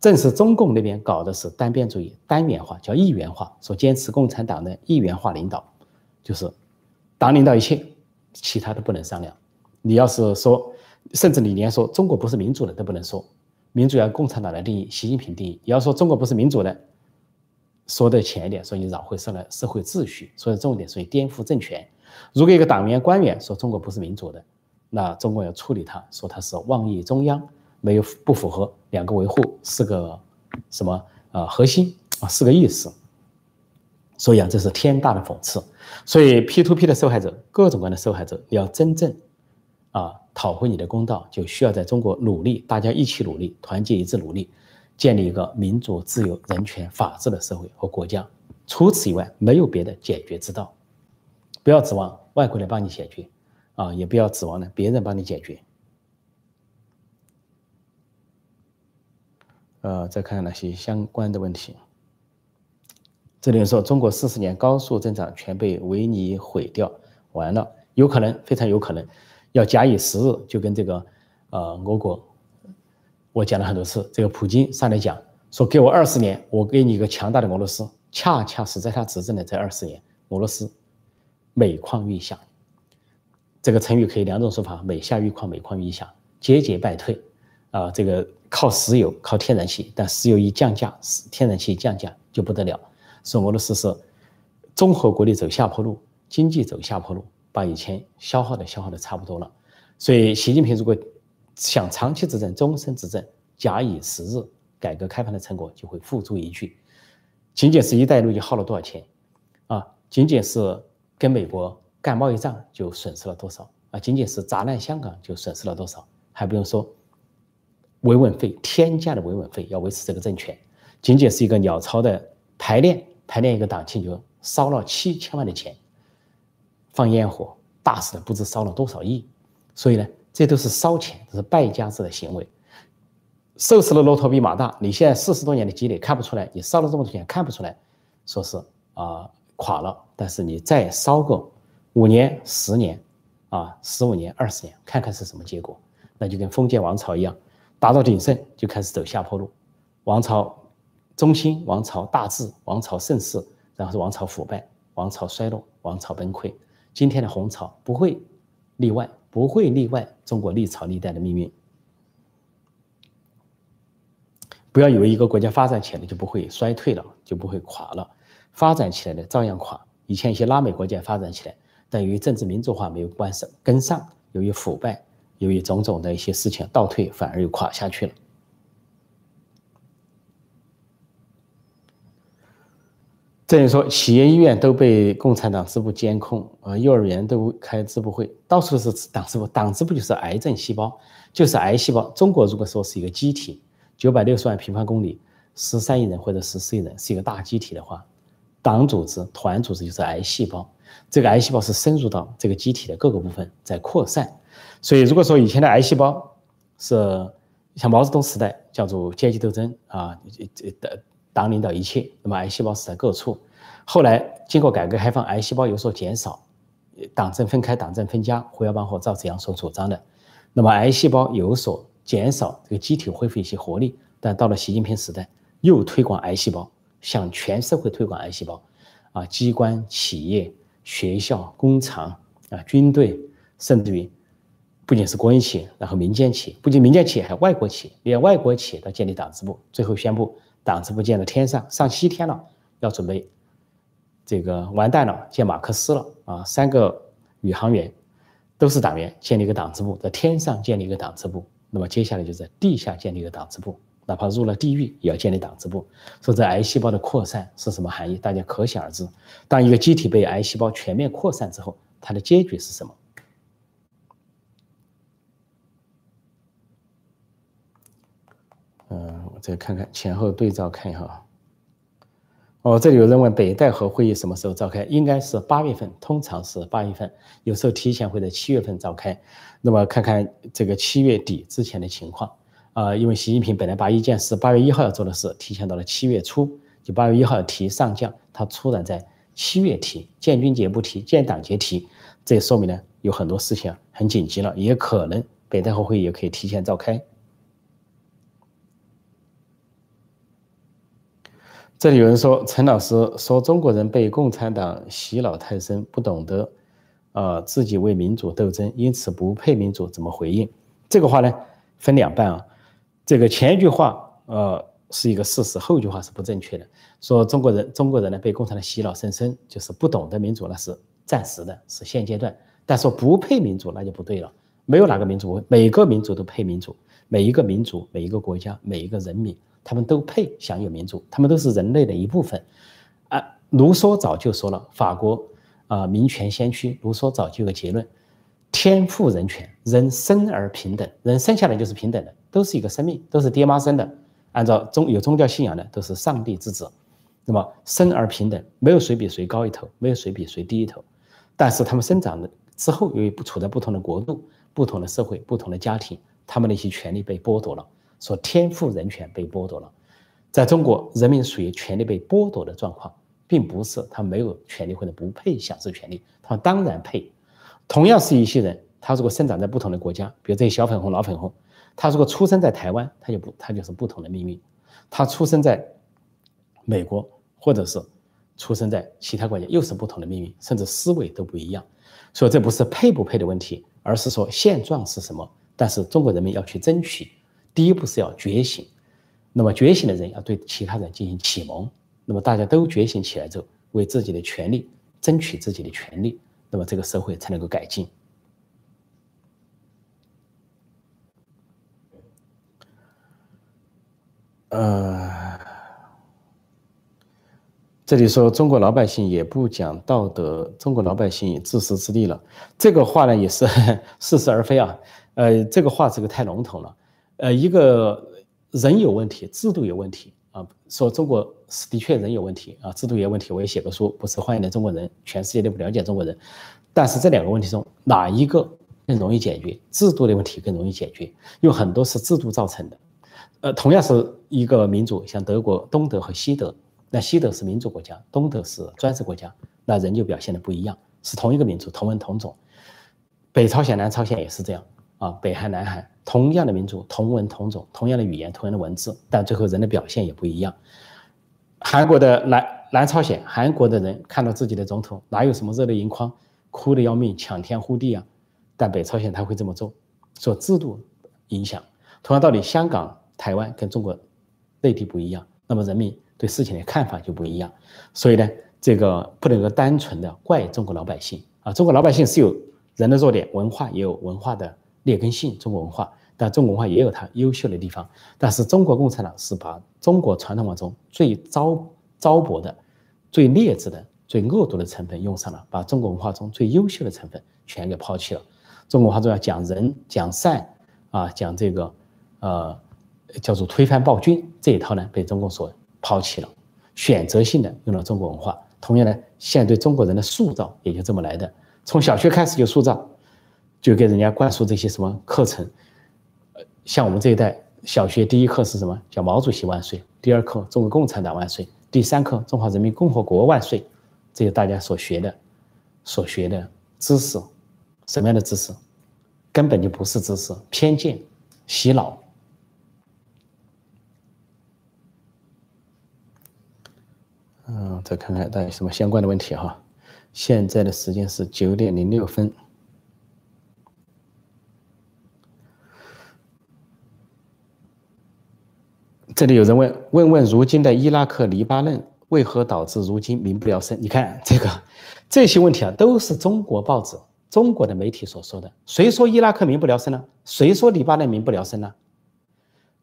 正是中共那边搞的是单边主义、单元化，叫一元化，说坚持共产党的一元化领导，就是党领导一切，其他都不能商量。你要是说，甚至你连说中国不是民主的都不能说，民主要共产党来定义，习近平定义。你要说中国不是民主的，说的浅一点，说你扰会社会社会秩序，说的重点，所以颠覆政权。如果一个党员官员说中国不是民主的，那中国要处理他，说他是妄议中央。没有不符合两个维护四个什么啊核心啊四个意思，所以啊这是天大的讽刺。所以 P to P 的受害者，各种各样的受害者，你要真正啊讨回你的公道，就需要在中国努力，大家一起努力，团结一致努力，建立一个民主、自由、人权、法治的社会和国家。除此以外，没有别的解决之道。不要指望外国人帮你解决啊，也不要指望呢别人帮你解决。呃，再看看哪些相关的问题。这里说中国四十年高速增长全被维尼毁掉，完了，有可能，非常有可能，要假以时日，就跟这个呃俄国，我讲了很多次，这个普京上来讲说给我二十年，我给你一个强大的俄罗斯，恰恰是在他执政的这二十年，俄罗斯每况愈下。这个成语可以两种说法：每下愈况，每况愈下，节节败退。啊，这个靠石油、靠天然气，但石油一降价，天然气降价就不得了。所以俄罗斯是综合国力走下坡路，经济走下坡路，把以前消耗的消耗的差不多了。所以习近平如果想长期执政、终身执政，假以时日，改革开放的成果就会付诸一炬。仅仅是一带一路就耗了多少钱啊？仅仅是跟美国干贸易战就损失了多少啊？仅仅是砸烂香港就损失了多少？还不用说维稳费，天价的维稳费要维持这个政权，仅仅是一个鸟巢的排练，排练一个党庆就烧了七千万的钱，放烟火，大肆的不知烧了多少亿。所以呢，这都是烧钱，这是败家子的行为。瘦死的骆驼比马大，你现在四十多年的积累看不出来，你烧了这么多钱看不出来，说是啊垮了。但是你再烧个五年、十年，啊十五年、二十年，看看是什么结果？那就跟封建王朝一样，达到鼎盛就开始走下坡路，王朝中兴、王朝大治、王朝盛世，然后是王朝腐败、王朝衰落、王朝崩溃。今天的红潮不会例外，不会例外中国历朝历代的命运。不要以为一个国家发展起来就不会衰退了，就不会垮了，发展起来的照样垮。以前一些拉美国家发展起来，但由于政治民主化没有关上跟上，由于腐败，由于种种的一些事情倒退，反而又垮下去了。这于说，企业医院都被共产党支部监控，呃，幼儿园都开支部会，到处是党支部，党支部就是癌症细胞，就是癌细胞。中国如果说是一个机体。九百六十万平方公里，十三亿人或者十四亿人是一个大机体的话，党组织、团组织就是癌细胞。这个癌细胞是深入到这个机体的各个部分在扩散。所以，如果说以前的癌细胞是像毛泽东时代叫做阶级斗争啊，这党党领导一切，那么癌细胞是在各处。后来经过改革开放，癌细胞有所减少，党政分开，党政分家，胡耀邦和赵紫阳所主张的，那么癌细胞有所。减少这个机体恢复一些活力，但到了习近平时代，又推广癌细胞，向全社会推广癌细胞，啊，机关、企业、学校、工厂啊，军队，甚至于不仅是国营企业，然后民间企业，不仅民间企业，还有外国企业，连外国企业都建立党支部，最后宣布党支部建到天上，上西天了，要准备这个完蛋了，建马克思了啊，三个宇航员都是党员，建立一个党支部，在天上建立一个党支部。那么接下来就在地下建立一个党支部，哪怕入了地狱也要建立党支部。说这癌细胞的扩散是什么含义？大家可想而知。当一个机体被癌细胞全面扩散之后，它的结局是什么？再看看前后对照看一下。哦，这里有人问北戴河会议什么时候召开？应该是八月份，通常是八月份，有时候提前会在七月份召开。那么看看这个七月底之前的情况啊，因为习近平本来把一件事八月一号要做的事提前到了七月初，就八月一号提上将，他突然在七月提，建军节不提，建党节提，这说明呢有很多事情很紧急了，也可能北戴河会议也可以提前召开。这里有人说，陈老师说中国人被共产党洗脑太深，不懂得，呃，自己为民主斗争，因此不配民主，怎么回应？这个话呢，分两半啊。这个前一句话，呃，是一个事实，后一句话是不正确的。说中国人，中国人呢被共产党洗脑深深，就是不懂得民主，那是暂时的，是现阶段。但说不配民主，那就不对了。没有哪个民族，每个民族都配民主，每一个民族，每一个国家，每一个人民。他们都配享有民主，他们都是人类的一部分。啊，卢梭早就说了，法国啊民权先驱卢梭早就有个结论：天赋人权，人生而平等，人生下来就是平等的，都是一个生命，都是爹妈生的。按照宗有宗教信仰的，都是上帝之子。那么生而平等，没有谁比谁高一头，没有谁比谁低一头。但是他们生长的之后，由于不处在不同的国度、不同的社会、不同的家庭，他们的一些权利被剥夺了。说天赋人权被剥夺了，在中国，人民属于权利被剥夺的状况，并不是他没有权利或者不配享受权利，他当然配。同样是一些人，他如果生长在不同的国家，比如这些小粉红、老粉红，他如果出生在台湾，他就不，他就是不同的命运；他出生在美国，或者是出生在其他国家，又是不同的命运，甚至思维都不一样。所以这不是配不配的问题，而是说现状是什么。但是中国人民要去争取。第一步是要觉醒，那么觉醒的人要对其他人进行启蒙，那么大家都觉醒起来之后，为自己的权利争取自己的权利，那么这个社会才能够改进。呃，这里说中国老百姓也不讲道德，中国老百姓也自私自利了，这个话呢也是 *laughs* 似是而非啊。呃，这个话这个太笼统了。呃，一个人有问题，制度有问题啊。说中国是的确人有问题啊，制度有问题。我也写过书，不是欢迎的中国人，全世界都不了解中国人。但是这两个问题中，哪一个更容易解决？制度的问题更容易解决，有很多是制度造成的。呃，同样是一个民族，像德国东德和西德，那西德是民主国家，东德是专制国家，那人就表现的不一样。是同一个民族，同文同种。北朝鲜、南朝鲜也是这样。啊，北韩、南韩同样的民族，同文同种，同样的语言，同样的文字，但最后人的表现也不一样。韩国的南南朝鲜，韩国的人看到自己的总统，哪有什么热泪盈眶，哭得要命，抢天呼地啊？但北朝鲜他会这么做，受制度影响。同样道理，香港、台湾跟中国内地不一样，那么人民对事情的看法就不一样。所以呢，这个不能够单纯的怪中国老百姓啊，中国老百姓是有人的弱点，文化也有文化的。劣根性，中国文化，但中国文化也有它优秀的地方。但是中国共产党是把中国传统文化中最糟糟粕的、最劣质的、最恶毒的成分用上了，把中国文化中最优秀的成分全给抛弃了。中国文化中要讲仁、讲善啊，讲这个呃叫做推翻暴君这一套呢，被中共所抛弃了，选择性的用了中国文化。同样呢，现在对中国人的塑造也就这么来的，从小学开始就塑造。就给人家灌输这些什么课程，呃，像我们这一代小学第一课是什么？叫毛主席万岁。第二课中国共产党万岁。第三课中华人民共和国万岁。这些大家所学的、所学的知识，什么样的知识？根本就不是知识，偏见、洗脑。嗯，再看看大家什么相关的问题哈。现在的时间是九点零六分。这里有人问问问，如今的伊拉克、黎巴嫩为何导致如今民不聊生？你看这个 *laughs* 这些问题啊，都是中国报纸、中国的媒体所说的。谁说伊拉克民不聊生呢？谁说黎巴嫩民不聊生呢？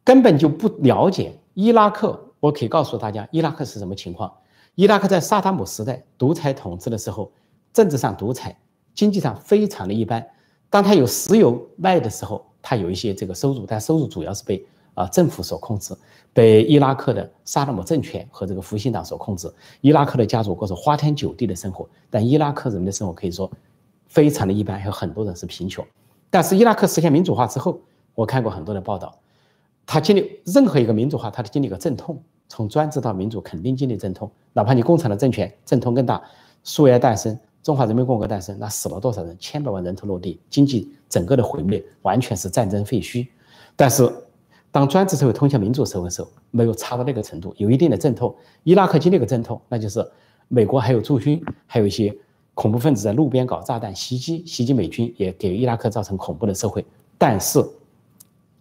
根本就不了解伊拉克。我可以告诉大家，伊拉克是什么情况？伊拉克在萨达姆时代独裁统治的时候，政治上独裁，经济上非常的一般。当他有石油卖的时候，他有一些这个收入，但收入主要是被。啊，政府所控制，被伊拉克的萨达姆政权和这个复兴党所控制。伊拉克的家族过着花天酒地的生活，但伊拉克人民的生活可以说非常的一般，有很多人是贫穷。但是伊拉克实现民主化之后，我看过很多的报道，他经历任何一个民主化，他都经历过阵痛，从专制到民主肯定经历阵痛。哪怕你共产的政权阵痛更大，苏维埃诞生，中华人民共和国诞生，那死了多少人？千百万人头落地，经济整个的毁灭，完全是战争废墟。但是。当专制社会通向民主社会的时候，没有差到那个程度，有一定的阵痛。伊拉克经历个阵痛，那就是美国还有驻军，还有一些恐怖分子在路边搞炸弹袭击，袭击美军，也给伊拉克造成恐怖的社会。但是，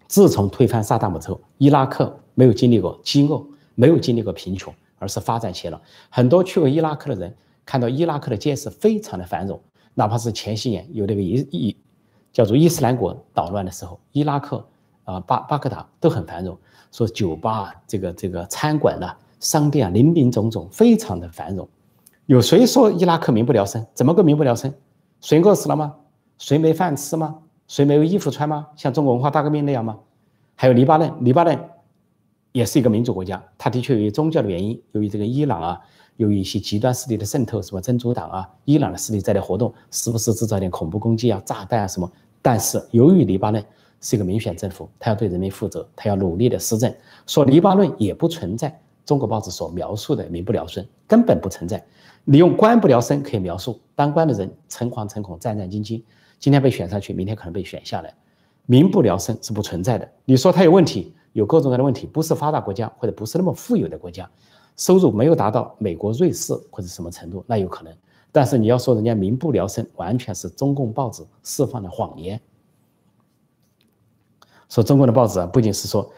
自从推翻萨达姆之后，伊拉克没有经历过饥饿，没有经历过贫穷，而是发展起来了。很多去过伊拉克的人看到伊拉克的街市非常的繁荣，哪怕是前些年有那个伊伊叫做伊斯兰国捣乱的时候，伊拉克。啊，巴巴格达都很繁荣，说酒吧、这个这个餐馆呐、商店啊，林林总总，非常的繁荣。有谁说伊拉克民不聊生？怎么个民不聊生？谁饿死了吗？谁没饭吃吗？谁没有衣服穿吗？像中国文化大革命那样吗？还有黎巴嫩，黎巴嫩也是一个民主国家，它的确由于宗教的原因，由于这个伊朗啊，由于一些极端势力的渗透，什么真主党啊、伊朗的势力在那活动，时不时制造点恐怖攻击啊、炸弹啊什么。但是由于黎巴嫩。是一个民选政府，他要对人民负责，他要努力的施政。说黎巴嫩也不存在中国报纸所描述的民不聊生，根本不存在。你用官不聊生可以描述，当官的人诚惶诚恐、战战兢兢，今天被选上去，明天可能被选下来。民不聊生是不存在的。你说他有问题，有各种各样的问题，不是发达国家或者不是那么富有的国家，收入没有达到美国、瑞士或者什么程度，那有可能。但是你要说人家民不聊生，完全是中共报纸释放的谎言。说中国的报纸啊，不仅是说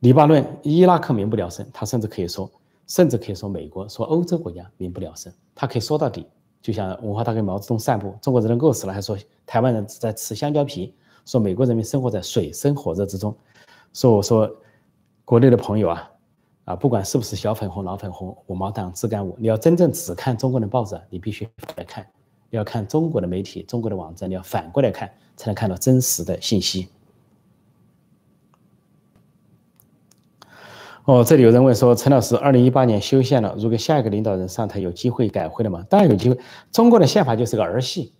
黎巴嫩、伊拉克民不聊生，他甚至可以说，甚至可以说美国、说欧洲国家民不聊生，他可以说到底。就像文化大革命毛泽东散步，中国人都饿死了，还说台湾人在吃香蕉皮，说美国人民生活在水深火热之中。说我说国内的朋友啊，啊，不管是不是小粉红、老粉红、五毛党、自干五，你要真正只看中国的报纸，你必须来看，要看中国的媒体、中国的网站，你要反过来看，才能看到真实的信息。哦，这里有人问说，陈老师，二零一八年修宪了，如果下一个领导人上台，有机会改回来吗？当然有机会。中国的宪法就是个儿戏，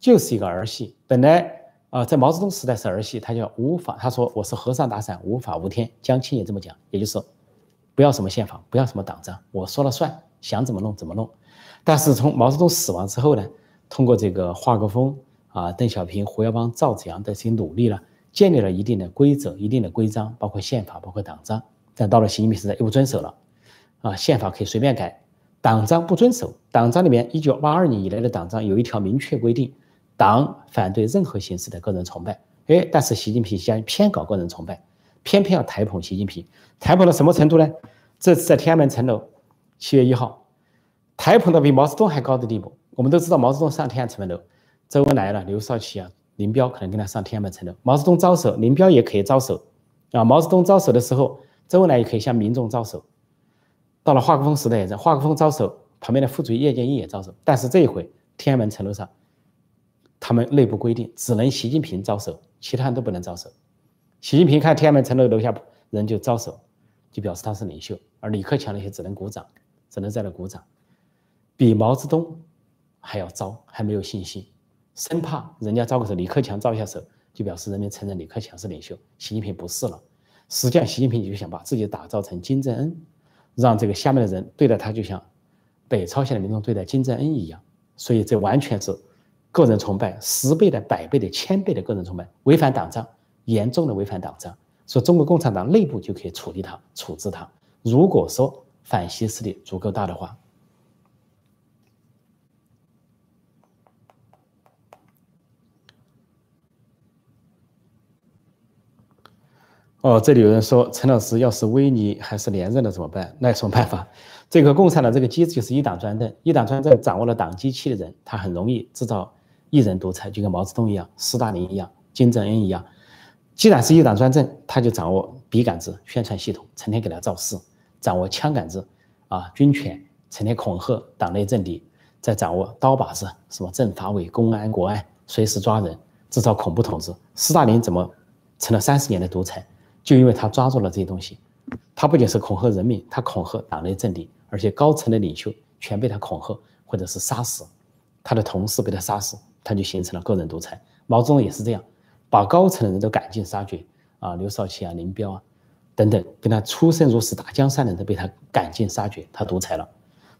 就是一个儿戏。本来啊，在毛泽东时代是儿戏，他叫无法，他说我是和尚打伞，无法无天。江青也这么讲，也就是不要什么宪法，不要什么党章，我说了算，想怎么弄怎么弄。但是从毛泽东死亡之后呢，通过这个华国锋啊、邓小平、胡耀邦、赵紫阳的这些努力呢，建立了一定的规则、一定的规章，包括宪法，包括党章。但到了习近平时代又不遵守了，啊，宪法可以随便改，党章不遵守。党章里面一九八二年以来的党章有一条明确规定，党反对任何形式的个人崇拜。哎，但是习近平现在偏搞个人崇拜，偏偏要抬捧习近平，抬捧到什么程度呢？这次在天安门城楼，七月一号，抬捧到比毛泽东还高的地步。我们都知道毛泽东上天安门城楼，周恩来了，刘少奇啊，林彪可能跟他上天安门城楼。毛泽东招手，林彪也可以招手。啊，毛泽东招手的时候。周恩来也可以向民众招手，到了华国锋时代也是，华国锋招手，旁边的副主席叶剑英也招手。但是这一回天安门城楼上，他们内部规定只能习近平招手，其他人都不能招手。习近平看天安门城楼楼下人就招手，就表示他是领袖，而李克强那些只能鼓掌，只能在那鼓掌，比毛泽东还要糟，还没有信心，生怕人家招个手，李克强招一下手，就表示人民承认李克强是领袖，习近平不是了。实际上，习近平就想把自己打造成金正恩，让这个下面的人对待他就像北朝鲜的民众对待金正恩一样。所以，这完全是个人崇拜，十倍的、百倍的、千倍的个人崇拜，违反党章，严重的违反党章。说中国共产党内部就可以处理他、处置他。如果说反西势力足够大的话。哦，这里有人说陈老师，要是威尼还是连任了怎么办？那有什么办法？*laughs* 这个共产党这个机制就是一党专政，一党专政掌握了党机器的人，他很容易制造一人独裁，就跟毛泽东一样、斯大林一样、金正恩一样。既然是一党专政，他就掌握笔杆子、宣传系统，成天给他造势；掌握枪杆子啊、军权，成天恐吓党内政敌；再掌握刀把子，什么政法委、公安、国安，随时抓人，制造恐怖统治。斯大林怎么成了三十年的独裁？就因为他抓住了这些东西，他不仅是恐吓人民，他恐吓党内政敌，而且高层的领袖全被他恐吓或者是杀死，他的同事被他杀死，他就形成了个人独裁。毛泽东也是这样，把高层的人都赶尽杀绝啊，刘少奇啊、林彪啊等等，跟他出生入死打江山的人都被他赶尽杀绝，他独裁了。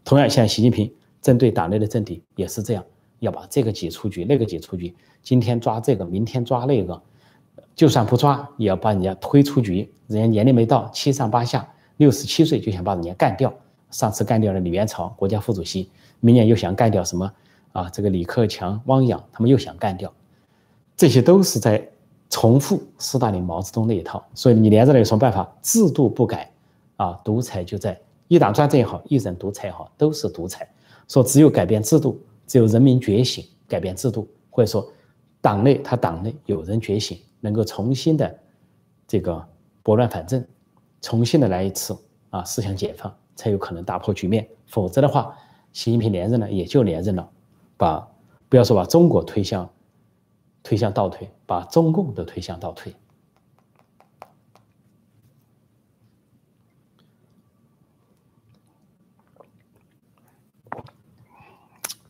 同样，像习近平针对党内的政敌也是这样，要把这个挤出局，那个挤出局，今天抓这个，明天抓那个。就算不抓，也要把人家推出局。人家年龄没到，七上八下，六十七岁就想把人家干掉。上次干掉了李元朝，国家副主席，明年又想干掉什么？啊，这个李克强、汪洋，他们又想干掉。这些都是在重复斯大林、毛泽东那一套。所以你连着了有什么办法？制度不改，啊，独裁就在一党专政也好，一人独裁也好，都是独裁。说只有改变制度，只有人民觉醒，改变制度，或者说党内他党内有人觉醒。能够重新的这个拨乱反正，重新的来一次啊，思想解放才有可能打破局面。否则的话，习近平连任了也就连任了，把不要说把中国推向推向倒退，把中共都推向倒退。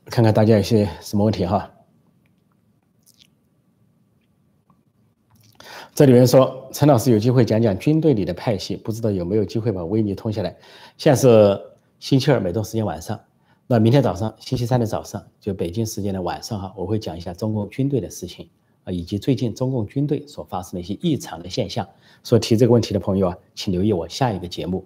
看看大家有些什么问题哈。这里面说，陈老师有机会讲讲军队里的派系，不知道有没有机会把威尼通下来。现在是星期二，美东时间晚上。那明天早上，星期三的早上，就北京时间的晚上哈，我会讲一下中共军队的事情啊，以及最近中共军队所发生的一些异常的现象。所提这个问题的朋友啊，请留意我下一个节目。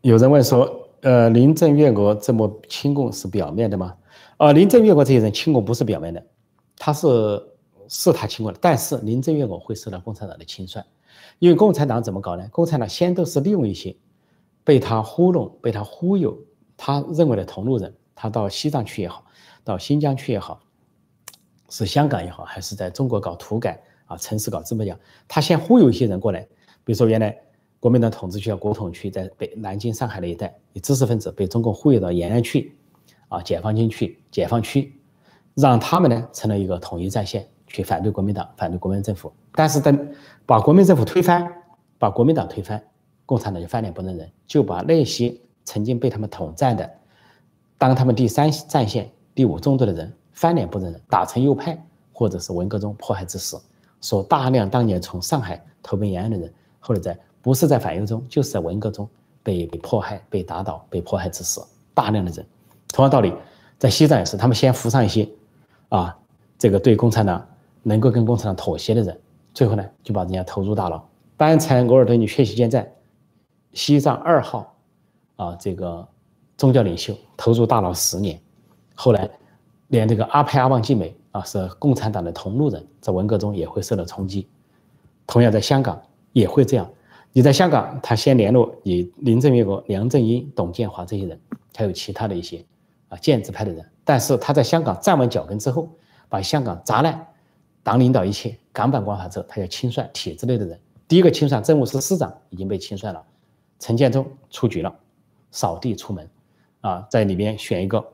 有人问说。呃，林郑月娥这么亲共是表面的吗？呃，林郑月娥这些人亲共不是表面的，他是是他亲共的，但是林郑月娥会受到共产党的清算，因为共产党怎么搞呢？共产党先都是利用一些被他糊弄、被他忽悠，他认为的同路人，他到西藏去也好，到新疆去也好，是香港也好，还是在中国搞土改啊，城市搞这么讲，他先忽悠一些人过来，比如说原来。国民党统治区叫国统区，在北南京、上海那一带，有知识分子被中共忽悠到延安去，啊，解放军去、解放区，让他们呢成了一个统一战线，去反对国民党、反对国民政府。但是等把国民政府推翻，把国民党推翻，共产党就翻脸不认人，就把那些曾经被他们统战的，当他们第三战线、第五纵队的人翻脸不认人，打成右派，或者是文革中迫害致死，说大量当年从上海投奔延安的人，后来在。不是在反右中，就是在文革中被迫害、被打倒、被迫害致死，大量的人。同样道理，在西藏也是，他们先扶上一些，啊，这个对共产党能够跟共产党妥协的人，最后呢就把人家投入大牢。班禅额尔德尼缺席监在西藏二号，啊，这个宗教领袖投入大牢十年，后来连这个阿派阿旺季美啊，是共产党的同路人，在文革中也会受到冲击。同样在香港也会这样。你在香港，他先联络你林郑月娥、梁振英、董建华这些人，还有其他的一些啊建制派的人。但是他在香港站稳脚跟之后，把香港砸烂，党领导一切，港版国安法之后，他要清算体制内的人。第一个清算政务司司长已经被清算了，陈建忠出局了，扫地出门，啊，在里面选一个，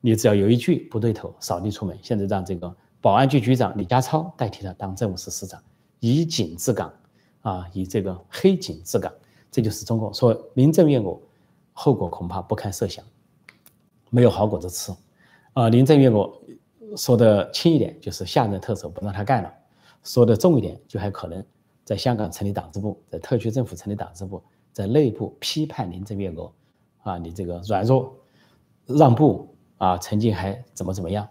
你只要有一句不对头，扫地出门。现在让这个保安局局长李家超代替他当政务司司长，以警治港。啊，以这个黑警治港，这就是中共说林郑月娥后果恐怕不堪设想，没有好果子吃。啊，林郑月娥说的轻一点就是下任特首不让他干了，说的重一点就还可能在香港成立党支部，在特区政府成立党支部，在内部批判林郑月娥啊，你这个软弱让步啊，曾经还怎么怎么样，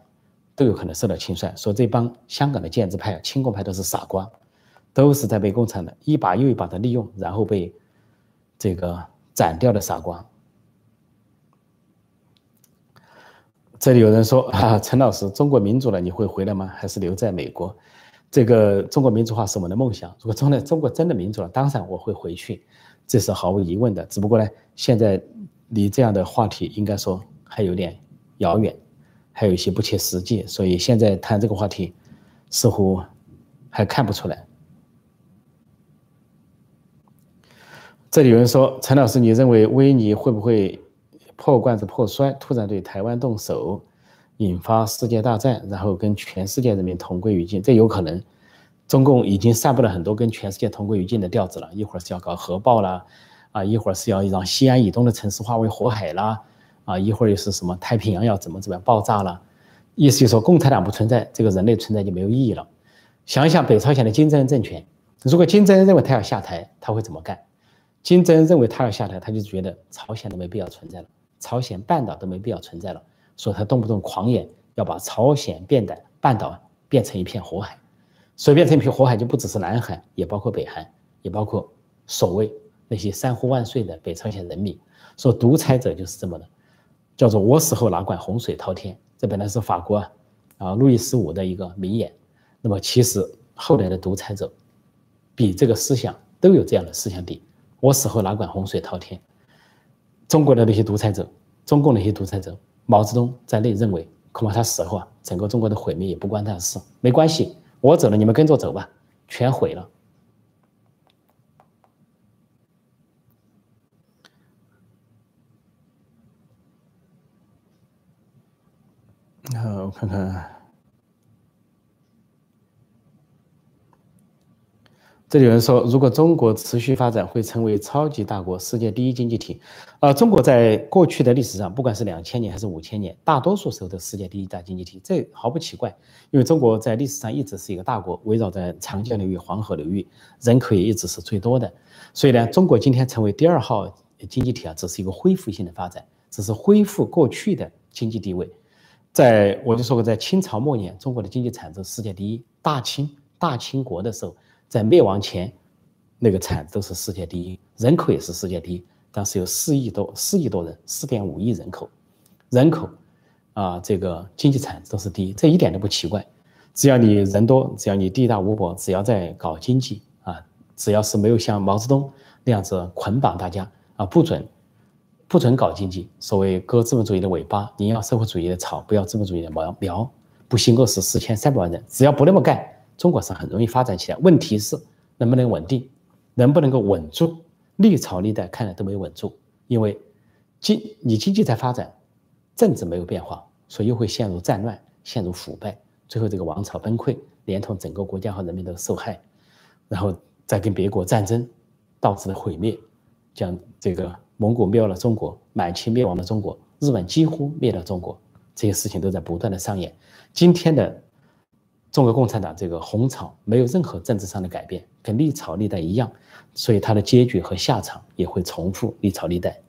都有可能受到清算。说这帮香港的建制派、亲共派都是傻瓜。都是在被共产党一把又一把的利用，然后被这个斩掉的傻瓜。这里有人说 *laughs* 啊，陈老师，中国民主了，你会回来吗？还是留在美国？这个中国民主化是我们的梦想。如果真的中国真的民主了，当然我会回去，这是毫无疑问的。只不过呢，现在离这样的话题应该说还有点遥远，还有一些不切实际，所以现在谈这个话题似乎还看不出来。这里有人说：“陈老师，你认为威尼会不会破罐子破摔，突然对台湾动手，引发世界大战，然后跟全世界人民同归于尽？这有可能。中共已经散布了很多跟全世界同归于尽的调子了，一会儿是要搞核爆啦，啊，一会儿是要让西安以东的城市化为火海啦，啊，一会儿又是什么太平洋要怎么怎么样爆炸了？意思就是说，共产党不存在，这个人类存在就没有意义了。想一想北朝鲜的金正恩政权，如果金正恩认为他要下台，他会怎么干？”金正恩认为他要下台，他就觉得朝鲜都没必要存在了，朝鲜半岛都没必要存在了，所以他动不动狂言要把朝鲜变的半岛变成一片火海，所以变成一片火海就不只是南海，也包括北韩，也包括所谓那些三呼万岁的北朝鲜人民。说独裁者就是这么的，叫做我死后哪管洪水滔天，这本来是法国啊路易十五的一个名言。那么其实后来的独裁者比这个思想都有这样的思想底。我死后哪管洪水滔天？中国的那些独裁者，中共那些独裁者，毛泽东在内认为，恐怕他死后啊，整个中国的毁灭也不关他的事。没关系，我走了，你们跟着走吧，全毁了。那我看看。这里有人说，如果中国持续发展，会成为超级大国、世界第一经济体。呃，中国在过去的历史上，不管是两千年还是五千年，大多数时候都世界第一大经济体，这毫不奇怪。因为中国在历史上一直是一个大国，围绕在长江流域、黄河流域，人口也一直是最多的。所以呢，中国今天成为第二号经济体啊，只是一个恢复性的发展，只是恢复过去的经济地位。在我就说过，在清朝末年，中国的经济产值世界第一。大清大清国的时候。在灭亡前，那个产都是世界第一，人口也是世界第一，当时有四亿多，四亿多人，四点五亿人口，人口啊，这个经济产值都是第一，这一点都不奇怪。只要你人多，只要你地大物博，只要在搞经济啊，只要是没有像毛泽东那样子捆绑大家啊，不准不准搞经济，所谓割资本主义的尾巴，你要社会主义的草，不要资本主义的苗苗，不兴饿死四千三百万人，只要不那么干，中国是很容易发展起来。问题是能不能稳定，能不能够稳住？历朝历代看来都没有稳住，因为经你经济在发展，政治没有变化，所以又会陷入战乱，陷入腐败。最后，这个王朝崩溃，连同整个国家和人民都受害，然后再跟别国战争，导致的毁灭，将这个蒙古灭了中国，满清灭亡了中国，日本几乎灭了中国，这些事情都在不断的上演。今天的中国共产党这个红潮没有任何政治上的改变，跟历朝历代一样，所以它的结局和下场也会重复历朝历代。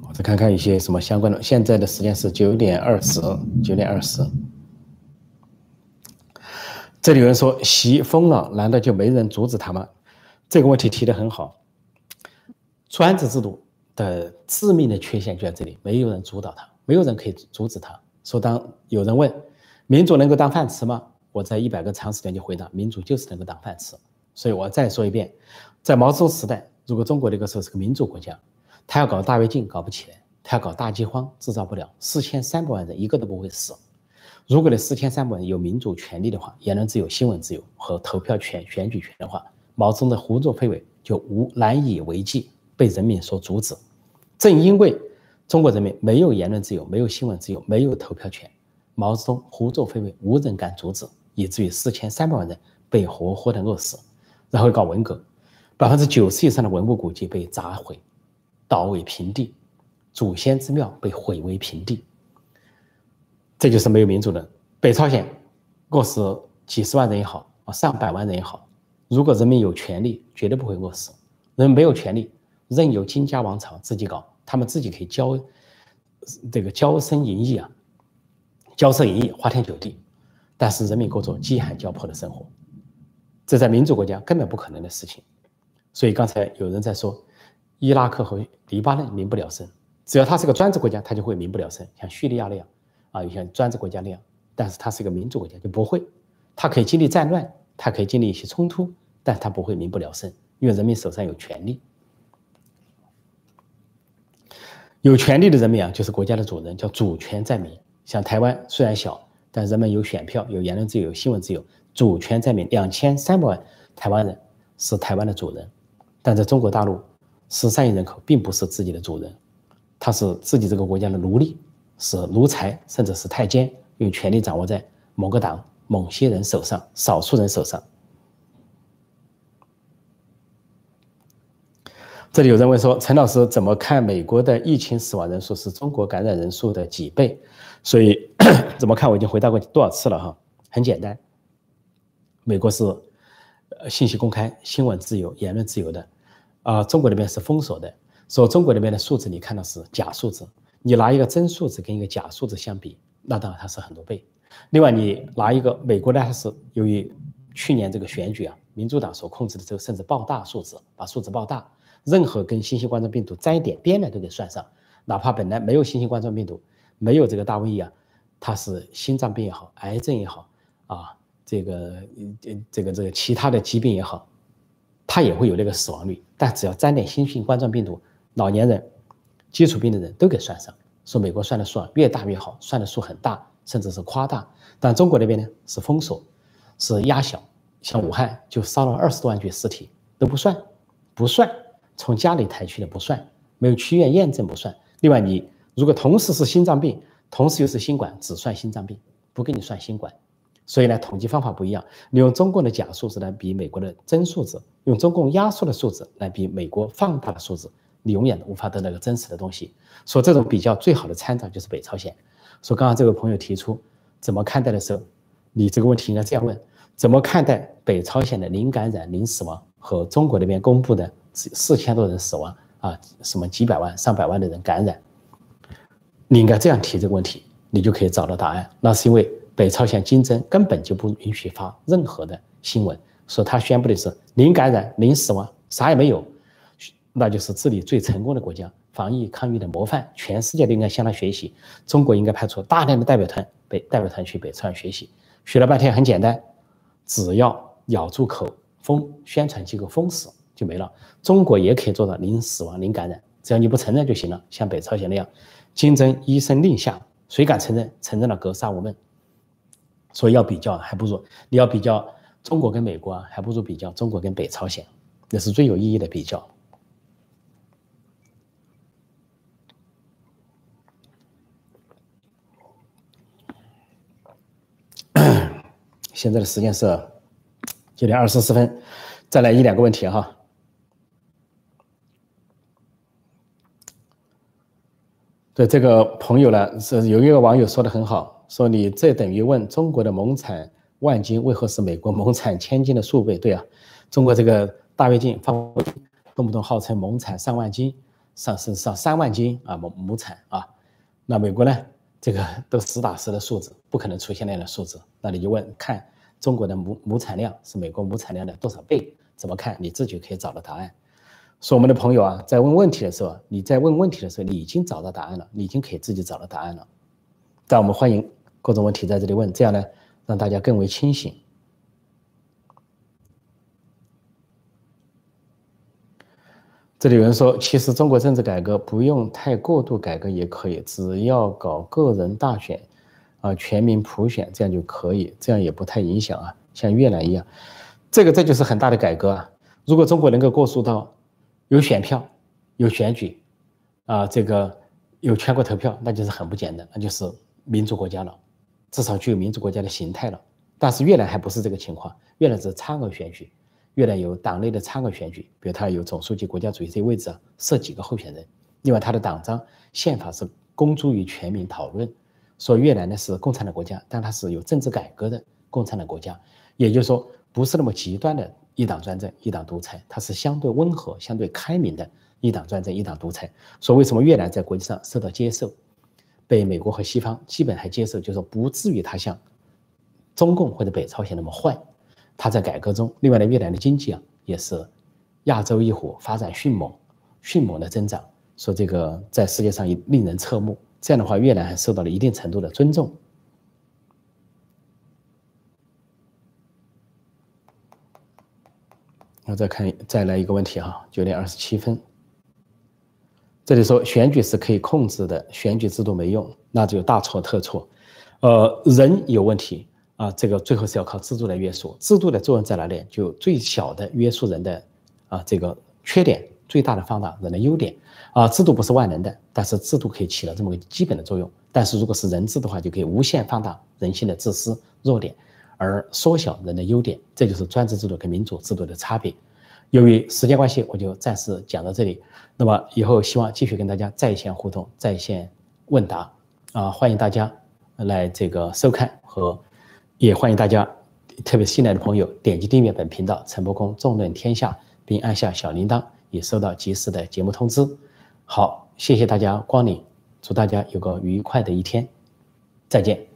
我再看看一些什么相关的。现在的时间是九点二十，九点二十。这里有人说，习疯了，难道就没人阻止他吗？这个问题提的很好。专制制度的致命的缺陷就在这里，没有人主导它，没有人可以阻止它。说当有人问，民主能够当饭吃吗？我在一百个常识点就回答，民主就是能够当饭吃。所以我再说一遍，在毛泽东时代，如果中国那个时候是个民主国家。他要搞大跃进，搞不起来；他要搞大饥荒，制造不了。四千三百万人一个都不会死。如果那四千三百万人有民主权利的话，言论自由、新闻自由和投票权、选举权的话，毛泽东的胡作非为就无难以为继，被人民所阻止。正因为中国人民没有言论自由、没有新闻自由、没有投票权，毛泽东胡作非为无人敢阻止，以至于四千三百万人被活活的饿死。然后搞文革，百分之九十以上的文物古迹被砸毁。倒为平地，祖先之庙被毁为平地，这就是没有民主的北朝鲜，饿死几十万人也好啊，上百万人也好，如果人民有权利，绝对不会饿死。人没有权利，任由金家王朝自己搞，他们自己可以骄这个骄声淫逸啊，骄奢淫逸，花天酒地，但是人民过着饥寒交迫的生活，这在民主国家根本不可能的事情。所以刚才有人在说。伊拉克和黎巴嫩民不聊生，只要它是个专制国家，它就会民不聊生，像叙利亚那样，啊，有像专制国家那样。但是它是一个民主国家，就不会，它可以经历战乱，它可以经历一些冲突，但它不会民不聊生，因为人民手上有权利。有权利的人民啊，就是国家的主人，叫主权在民。像台湾虽然小，但人们有选票，有言论自由，有新闻自由，主权在民。两千三百万台湾人是台湾的主人，但在中国大陆。十三亿人口并不是自己的主人，他是自己这个国家的奴隶，是奴才，甚至是太监，有权力掌握在某个党、某些人手上，少数人手上。这里有人问说：“陈老师怎么看美国的疫情死亡人数是中国感染人数的几倍？”所以 *clears throat* 怎么看？我已经回答过多少次了哈？很简单，美国是信息公开、新闻自由、言论自由的。啊，中国那边是封锁的，说中国那边的数字你看到是假数字，你拿一个真数字跟一个假数字相比，那当然它是很多倍。另外，你拿一个美国呢，它是由于去年这个选举啊，民主党所控制的这个，甚至报大数字，把数字报大，任何跟新型冠状病毒沾一点边的都给算上，哪怕本来没有新型冠状病毒，没有这个大瘟疫啊，它是心脏病也好，癌症也好，啊，这个这个这个其他的疾病也好。它也会有那个死亡率，但只要沾点新型冠状病毒，老年人、基础病的人都给算上。说美国算的数啊越大越好，算的数很大，甚至是夸大。但中国那边呢是封锁，是压小。像武汉就烧了二十多万具尸体都不算，不算，从家里抬去的不算，没有去医院验证不算。另外，你如果同时是心脏病，同时又是新冠，只算心脏病，不给你算新冠。所以呢，统计方法不一样。你用中共的假数字来比美国的真数字，用中共压缩的数字来比美国放大的数字，你永远都无法得到一个真实的东西。说这种比较最好的参照就是北朝鲜。说刚刚这位朋友提出怎么看待的时候，你这个问题应该这样问：怎么看待北朝鲜的零感染、零死亡和中国那边公布的四四千多人死亡啊，什么几百万、上百万的人感染？你应该这样提这个问题，你就可以找到答案。那是因为。北朝鲜竞争根本就不允许发任何的新闻，说他宣布的是零感染、零死亡，啥也没有，那就是治理最成功的国家，防疫抗疫的模范，全世界都应该向他学习。中国应该派出大量的代表团，北代表团去北朝鲜学习。学了半天很简单，只要咬住口，封宣传机构封死就没了。中国也可以做到零死亡、零感染，只要你不承认就行了。像北朝鲜那样，金针医生令下，谁敢承认？承认了格杀勿论。所以要比较，还不如你要比较中国跟美国，还不如比较中国跟北朝鲜，那是最有意义的比较。*clears throat* 现在的时间是九点二十四分，再来一两个问题哈。对这个朋友呢，是有一个网友说的很好，说你这等于问中国的亩产万斤为何是美国亩产千斤的数倍？对啊，中国这个大跃进放动不动号称亩产上万斤，上是上三万斤啊亩亩产啊，那美国呢，这个都实打实的数字，不可能出现那样的数字。那你就问看中国的亩亩产量是美国亩产量的多少倍？怎么看？你自己可以找到答案。说我们的朋友啊，在问问题的时候，你在问问题的时候，你已经找到答案了，你已经可以自己找到答案了。但我们欢迎各种问题在这里问，这样呢，让大家更为清醒。这里有人说，其实中国政治改革不用太过度改革也可以，只要搞个人大选，啊，全民普选，这样就可以，这样也不太影响啊，像越南一样，这个这就是很大的改革啊。如果中国能够过渡到有选票，有选举，啊，这个有全国投票，那就是很不简单，那就是民主国家了，至少具有民主国家的形态了。但是越南还不是这个情况，越南是差额选举，越南有党内的差额选举，比如它有总书记、国家主席这位置，设几个候选人。另外，它的党章、宪法是公诸于全民讨论。说越南呢是共产党国家，但它是有政治改革的共产党国家，也就是说不是那么极端的。一党专政、一党独裁，它是相对温和、相对开明的一党专政、一党独裁。所以，为什么越南在国际上受到接受，被美国和西方基本还接受，就是说不至于它像中共或者北朝鲜那么坏。它在改革中，另外呢，越南的经济啊也是亚洲一虎，发展迅猛、迅猛的增长，说这个在世界上也令人侧目。这样的话，越南还受到了一定程度的尊重。那再看，再来一个问题哈，九点二十七分。这里说选举是可以控制的，选举制度没用，那就大错特错。呃，人有问题啊，这个最后是要靠制度来约束。制度的作用在哪里？就最小的约束人的啊这个缺点，最大的放大人的优点啊。制度不是万能的，但是制度可以起到这么个基本的作用。但是如果是人治的话，就可以无限放大人性的自私弱点。而缩小人的优点，这就是专制制度跟民主制度的差别。由于时间关系，我就暂时讲到这里。那么以后希望继续跟大家在线互动、在线问答啊，欢迎大家来这个收看和，也欢迎大家，特别新来的朋友点击订阅本频道“陈伯公纵论天下”，并按下小铃铛，以收到及时的节目通知。好，谢谢大家光临，祝大家有个愉快的一天，再见。